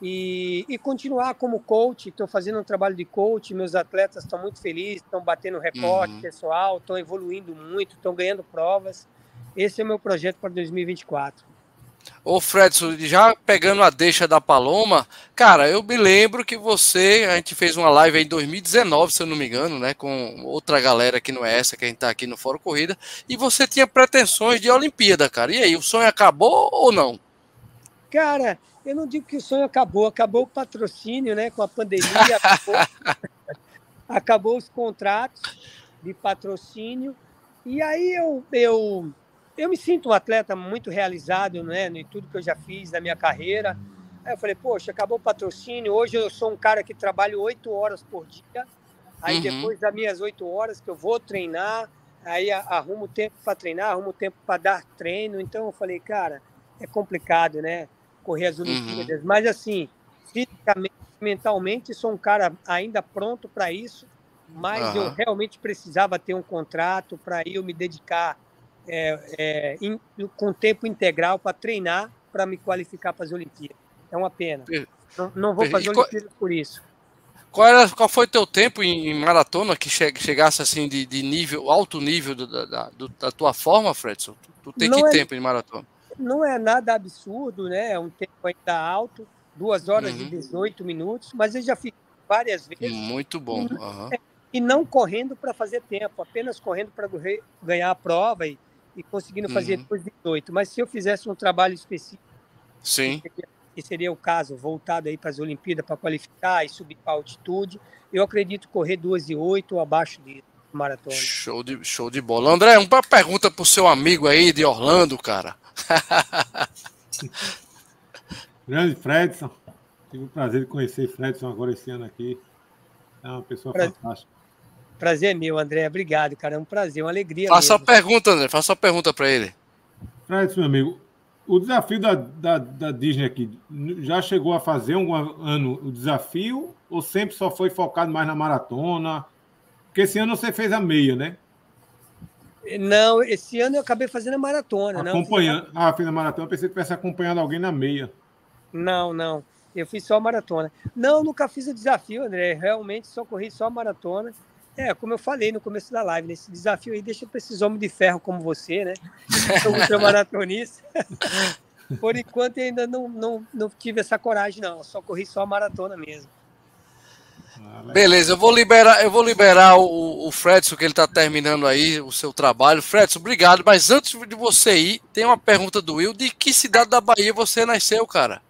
e, e continuar como coach. Estou fazendo um trabalho de coach, meus atletas estão muito felizes, estão batendo recorde Uhum. pessoal, estão evoluindo muito, estão ganhando provas. Esse é o meu projeto para 2024. Ô Fredson, já pegando a deixa da Paloma, cara, eu me lembro que você, a gente fez uma live em 2019, se eu não me engano, né, com outra galera que não é essa, que a gente tá aqui no Fórum Corrida, e você tinha pretensões de Olimpíada, cara. E aí, o sonho acabou ou não? Cara, eu não digo que o sonho acabou, acabou o patrocínio, né? Com a pandemia, acabou, acabou os contratos de patrocínio. E aí eu, eu, eu me sinto um atleta muito realizado, né? Em tudo que eu já fiz na minha carreira. Aí eu falei, poxa, acabou o patrocínio. Hoje eu sou um cara que trabalho oito horas por dia. Aí Uhum. depois das minhas oito horas que eu vou treinar, aí arrumo tempo para treinar, arrumo tempo para dar treino. Então eu falei, cara, é complicado, né? Correr as Olimpíadas. Mas assim, fisicamente, mentalmente, sou um cara ainda pronto para isso. Mas eu Aham. realmente precisava ter um contrato para eu me dedicar é, é, em- com tempo integral para treinar para me qualificar para as Olimpíadas. É uma pena. Não, não vou fazer e Olimpíadas por isso. Qual, era, qual foi teu tempo em, em maratona que che- chegasse assim de, de nível, alto nível do- da, do- da tua forma, Fredson? Tu, tu tem Não que é- tempo em maratona? Não é nada absurdo, né? É um tempo ainda alto, 2 horas e Uhum. 18 minutos, mas eu já fiz várias vezes Muito bom. aham. e não correndo para fazer tempo, apenas correndo para ganhar a prova e, e conseguindo fazer Uhum. 2,18. Mas se eu fizesse um trabalho específico, Sim. que seria o caso, voltado aí para as Olimpíadas para qualificar e subir para altitude, eu acredito correr 2,08 ou abaixo de maratona. Show de, show de bola. André, uma pergunta pro seu amigo aí de Orlando, cara. Grande Fredson. Tive o prazer de conhecer Fredson agora esse ano aqui. É uma pessoa Prazer. fantástica. Prazer é meu, André. Obrigado, cara. É um prazer, uma alegria. Faça a mesmo. pergunta, André. Faça a pergunta para ele. Fredson, meu amigo, o desafio da, da, da Disney aqui, já chegou a fazer algum ano o desafio ou sempre só foi focado mais na maratona? Porque esse ano você fez a meia, né? Não, esse ano eu acabei fazendo a maratona. Não, Acompanhando. Ah, fez a maratona, pensei que tivesse acompanhando alguém na meia. Não, não. Eu fiz só a maratona. Não, nunca fiz o desafio, André. Realmente só corri só a maratona. É, como eu falei no começo da live, nesse desafio aí deixa para esses homens de ferro como você, né? Como seu maratonista. Por enquanto eu ainda não, não, não tive essa coragem, não. Só corri só a maratona mesmo. Ah. Beleza, eu vou liberar, eu vou liberar o, o Fredson, que ele está terminando aí o seu trabalho. Fredson, obrigado. Mas antes de você ir, tem uma pergunta do Will: de que cidade da Bahia você nasceu, cara?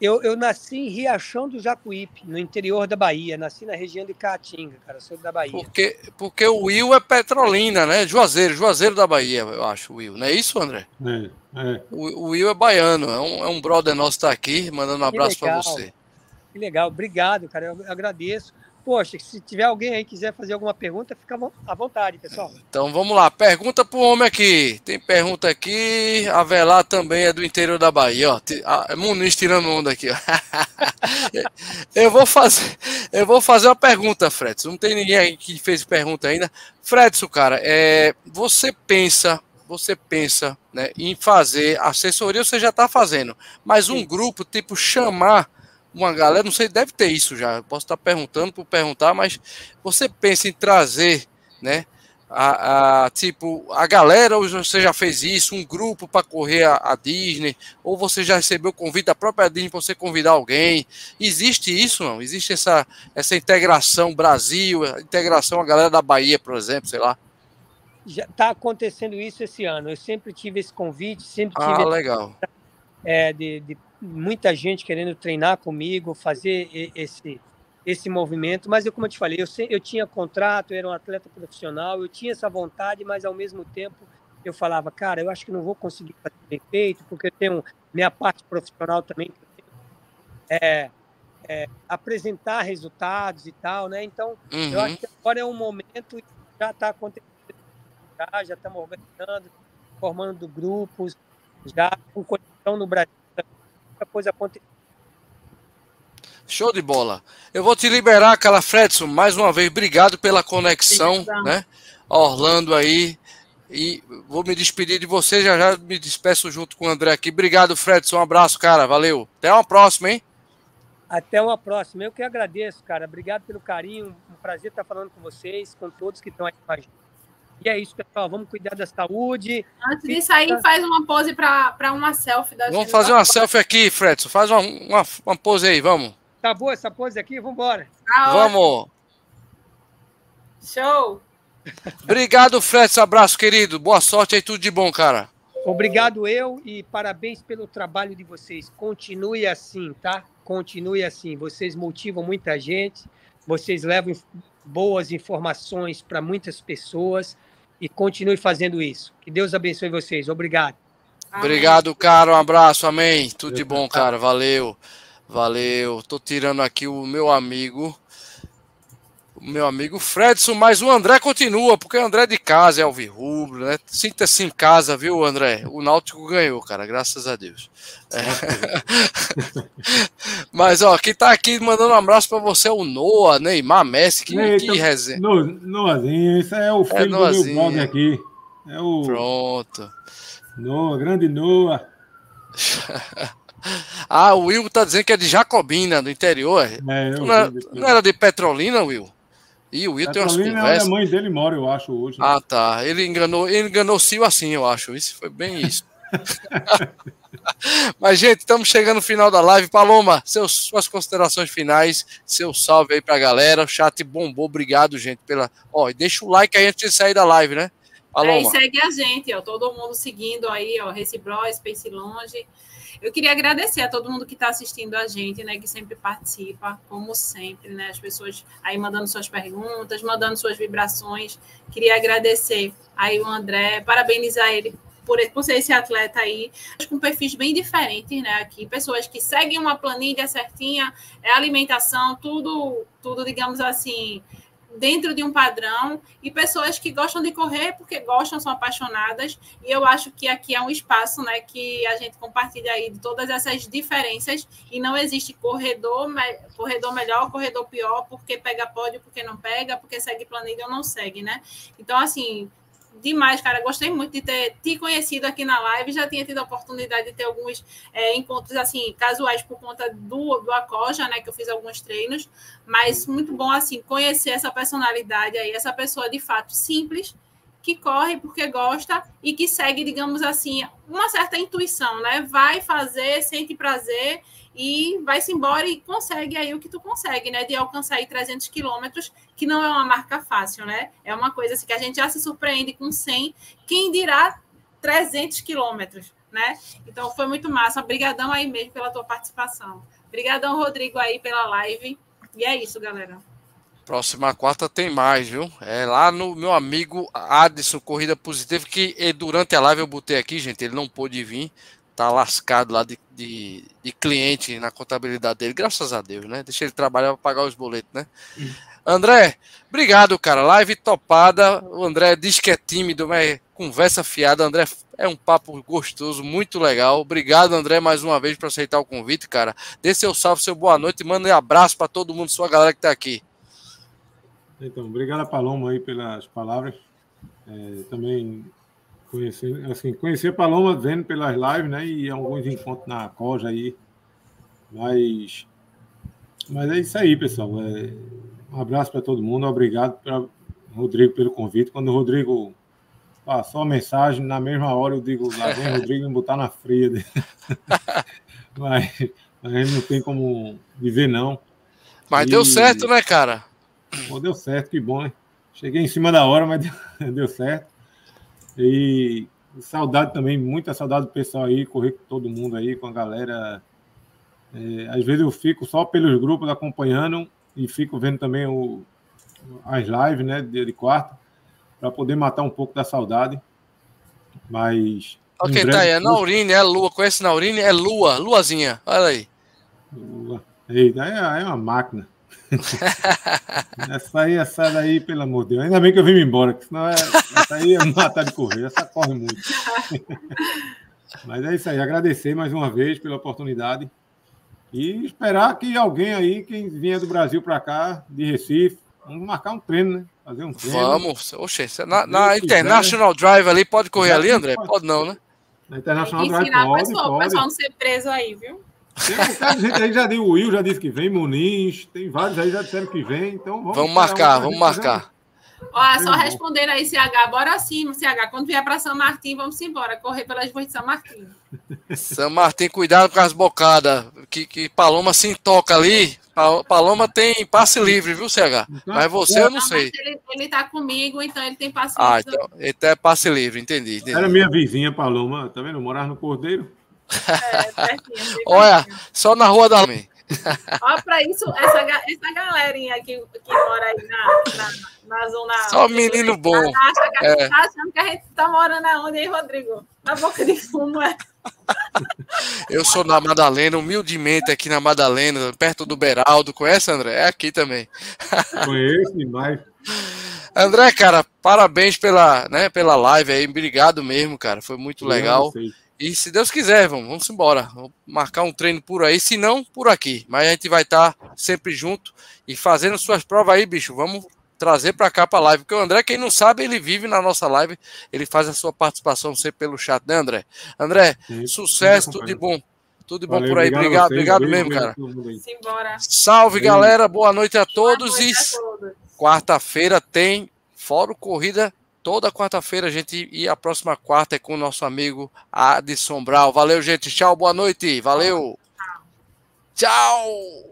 Eu, eu nasci em Riachão do Jacuípe, no interior da Bahia. Nasci na região de Caatinga, cara. Sou da Bahia. Porque, porque o Will é Petrolina, né? Juazeiro, Juazeiro da Bahia, eu acho, o Will. Não é isso, André? É, é. O, o Will é baiano, é um, é um brother nosso que tá aqui, mandando um abraço para você. Que legal, obrigado, cara. Eu agradeço. Poxa, se tiver alguém aí que quiser fazer alguma pergunta, fica à vo- à vontade, pessoal. Então vamos lá, pergunta pro homem aqui. Tem pergunta aqui. Avelar também é do interior da Bahia, ó. Ti- a- Muniz tirando onda aqui, ó. Eu vou fazer, eu vou fazer uma pergunta, Fredson. Não tem ninguém aí que fez pergunta ainda. Fredson, cara, é, você pensa, você pensa, né, em fazer assessoria, você já está fazendo, mas um Sim. grupo tipo chamar uma galera, não sei, deve ter isso já. Posso estar perguntando por perguntar, mas você pensa em trazer, né? A, a, tipo, a galera, ou você já fez isso, um grupo para correr a, a Disney, ou você já recebeu o convite da própria Disney para você convidar alguém. Existe isso, não? Existe essa, essa integração Brasil, integração a galera da Bahia, por exemplo, sei lá. Já está acontecendo isso esse ano. Eu sempre tive esse convite, sempre Ah, tive legal. é, de, de muita gente querendo treinar comigo, fazer esse, esse movimento. Mas, eu, como eu te falei, eu, eu tinha contrato, eu era um atleta profissional, eu tinha essa vontade, mas ao mesmo tempo eu falava, cara, eu acho que não vou conseguir fazer bem feito, porque eu tenho minha parte profissional também, que eu tenho, é, é, apresentar resultados e tal, né? Então, eu Uhum. acho que agora é um momento e já está acontecendo, já, já estamos organizando, formando grupos, já com conexão no Brasil, muita coisa acontecendo. Show de bola. Eu vou te liberar, cara, Fredson, mais uma vez, obrigado pela conexão, né? Orlando aí. E vou me despedir de você, já já me despeço junto com o André aqui. Obrigado, Fredson. Um abraço, cara. Valeu. Até uma próxima, hein? Até uma próxima. Eu que agradeço, cara. Obrigado pelo carinho. Um prazer estar falando com vocês, com todos que estão aí com a gente. E é isso, pessoal. Vamos cuidar da saúde. Antes de sair, faz uma pose para uma selfie da Vamos fazer uma selfie aqui, Fredson. Faz uma, uma, uma pose aí, vamos. Tá boa essa pose aqui? Vamos embora. Tá vamos. Show. Obrigado, Fredson. Abraço, querido. Boa sorte aí, tudo de bom, cara. Obrigado eu e parabéns pelo trabalho de vocês. Continue assim, tá? Continue assim. Vocês motivam muita gente, vocês levam boas informações para muitas pessoas e continue fazendo isso. Que Deus abençoe vocês. Obrigado. Obrigado, cara. Um abraço. Amém. Tudo de bom, cara. Valeu. Valeu. Tô tirando aqui o meu amigo meu amigo Fredson, mas o André continua, porque o André é de casa é alvirrubro, né? Sinta-se em casa, viu, André? O Náutico ganhou, cara, graças a Deus. É. mas, ó, quem tá aqui mandando um abraço pra você é o Noah, Neymar, Messi, que, Eita, que resenha. No, Noahzinho, esse é o filho é do meu blog aqui. É o... Pronto. Noah, grande Noah. ah, o Will tá dizendo que é de Jacobina, do interior. É, não, era, não era de Petrolina, Will? E o Will tem umas conversas. a mãe dele mora, eu acho, hoje. Né? Ah, tá. Ele enganou, ele enganou o Cio assim, eu acho. Isso foi bem isso. Mas, gente, estamos chegando no final da live. Paloma, seus, suas considerações finais, seu salve aí pra galera. O chat bombou. Obrigado, gente, pela. Ó, deixa o like aí antes de sair da live, né? Paloma. É, e segue a gente, ó. Todo mundo seguindo aí, ó. Reci Bro, Space Longe. Eu queria agradecer a todo mundo que está assistindo a gente, né, que sempre participa, como sempre, né, as pessoas aí mandando suas perguntas, mandando suas vibrações. Queria agradecer aí o André, parabenizar ele por, por ser esse atleta aí, com perfis bem diferentes, né, aqui, pessoas que seguem uma planilha certinha, é alimentação, tudo, tudo, digamos assim, dentro de um padrão e pessoas que gostam de correr porque gostam, são apaixonadas. E eu acho que aqui é um espaço né, que a gente compartilha aí de todas essas diferenças e não existe corredor, corredor melhor, corredor pior, porque pega pódio, porque não pega, porque segue planilha ou não segue, né? Então, assim, demais, cara. Gostei muito de ter te conhecido aqui na live. Já tinha tido a oportunidade de ter alguns é, encontros assim casuais por conta do, do Acoja, né? Que eu fiz alguns treinos. Mas muito bom assim conhecer essa personalidade aí, essa pessoa de fato simples que corre porque gosta e que segue, digamos assim, uma certa intuição, né? Vai fazer, sente prazer e vai-se embora e consegue aí o que tu consegue, né? De alcançar aí 300 quilômetros, que não é uma marca fácil, né? É uma coisa assim que a gente já se surpreende com 100, quem dirá 300 quilômetros, né? Então foi muito massa. Obrigadão aí mesmo pela tua participação. Obrigadão, Rodrigo, aí pela live. E é isso, galera. Próxima quarta tem mais, viu? É lá no meu amigo Adson Corrida Positiva, que durante a live eu botei aqui, gente, ele não pôde vir, tá lascado lá de, de, de, cliente na contabilidade dele, graças a Deus, né? Deixa ele trabalhar para pagar os boletos, né? André, obrigado, cara. Live topada. O André diz que é tímido, mas conversa fiada. André, é um papo gostoso, muito legal. Obrigado, André, mais uma vez por aceitar o convite, cara. Dê seu salve, seu boa noite e manda um abraço para todo mundo, sua galera que tá aqui. Então, obrigado a Paloma aí pelas palavras. É, também Conhecer, assim, conhecer a Paloma vendo pelas lives, né? E alguns encontros na Coja aí. Mas, mas é isso aí, pessoal. É, um abraço para todo mundo. Obrigado para Rodrigo pelo convite. Quando o Rodrigo passou a mensagem, na mesma hora eu digo, lá vem Rodrigo me botar na fria. mas, a gente não tem como viver, não. Mas e, deu certo, né, cara? Pô, deu certo, que bom, né? Cheguei em cima da hora, mas deu, deu certo. E saudade também, muita saudade do pessoal aí, correr com todo mundo aí, com a galera. É, às vezes eu fico só pelos grupos acompanhando e fico vendo também o, as lives né, de, de quarta, para poder matar um pouco da saudade. Mas. Olha quem tá aí, é Naurine, é Lua. Conhece Naurine? É Lua, Luazinha, olha aí. Lua. Eita, é, é uma máquina. essa aí, essa daí, pelo amor de Deus. Ainda bem que eu vim embora, senão é, essa aí é matar de correr, essa corre muito. Mas é isso aí, agradecer mais uma vez pela oportunidade. E esperar que alguém aí, quem vier do Brasil para cá, de Recife, vamos marcar um treino, né? Fazer um treino. Vamos. Oxe, na, na International Drive ali, pode correr ali, André? Pode não, né? Na International Drive ensinar o pode, pessoal, o pode. pessoal não ser preso aí, viu? Tem um bocado de gente aí já deu o Will, já disse que vem, Muniz, tem vários aí já disseram que vem, então vamos. Vamos marcar, um pra vamos marcar. Ó, só respondendo aí, CH, bora sim, CH. Quando vier para São Martim, vamos embora, correr pelas ruas de São Martim. São Martin, cuidado com as bocadas. Que, que Paloma se toca ali. Pa- Paloma tem passe livre, viu, CH? Então, Mas você eu não Não, sei. ele, ele tá comigo, então ele tem paciência. Ah, então, então é passe livre, entendi. entendi. Era minha vizinha, Paloma, tá vendo? Eu morava no Cordeiro. É, pertinho, Olha, só na rua da Lame. Ó, para isso, essa, essa galerinha que, que mora aí na, na, na zona. Só menino bom. Acha que É. tá achando que a gente tá morando aonde, hein, Rodrigo? Na boca de fumo, é. Eu sou na Madalena, humildemente aqui na Madalena, perto do Beraldo. Conhece, André? É aqui também. Conheço demais. André, cara, parabéns pela, né, pela live aí. Obrigado mesmo, cara. Foi muito legal. Vocês. E se Deus quiser, vamos, vamos embora. Vamos marcar um treino por aí, se não, por aqui. Mas a gente vai estar sempre junto e fazendo suas provas aí, bicho. Vamos trazer para cá para live. Porque o André, quem não sabe, ele vive na nossa live. Ele faz a sua participação sempre pelo chat, né, André? André, Sim, sucesso, tudo de bom. Tudo de bom Valeu, por aí. Obrigado, vocês, obrigado beijo mesmo, mesmo cara. Simbora. Salve, Beijo. galera. Boa noite a todos. Boa noite E a todos. quarta-feira tem Fórum Corrida. Toda quarta-feira a gente e a próxima quarta é com o nosso amigo Adson Brau. Valeu, gente. Tchau, boa noite. Valeu. Tchau.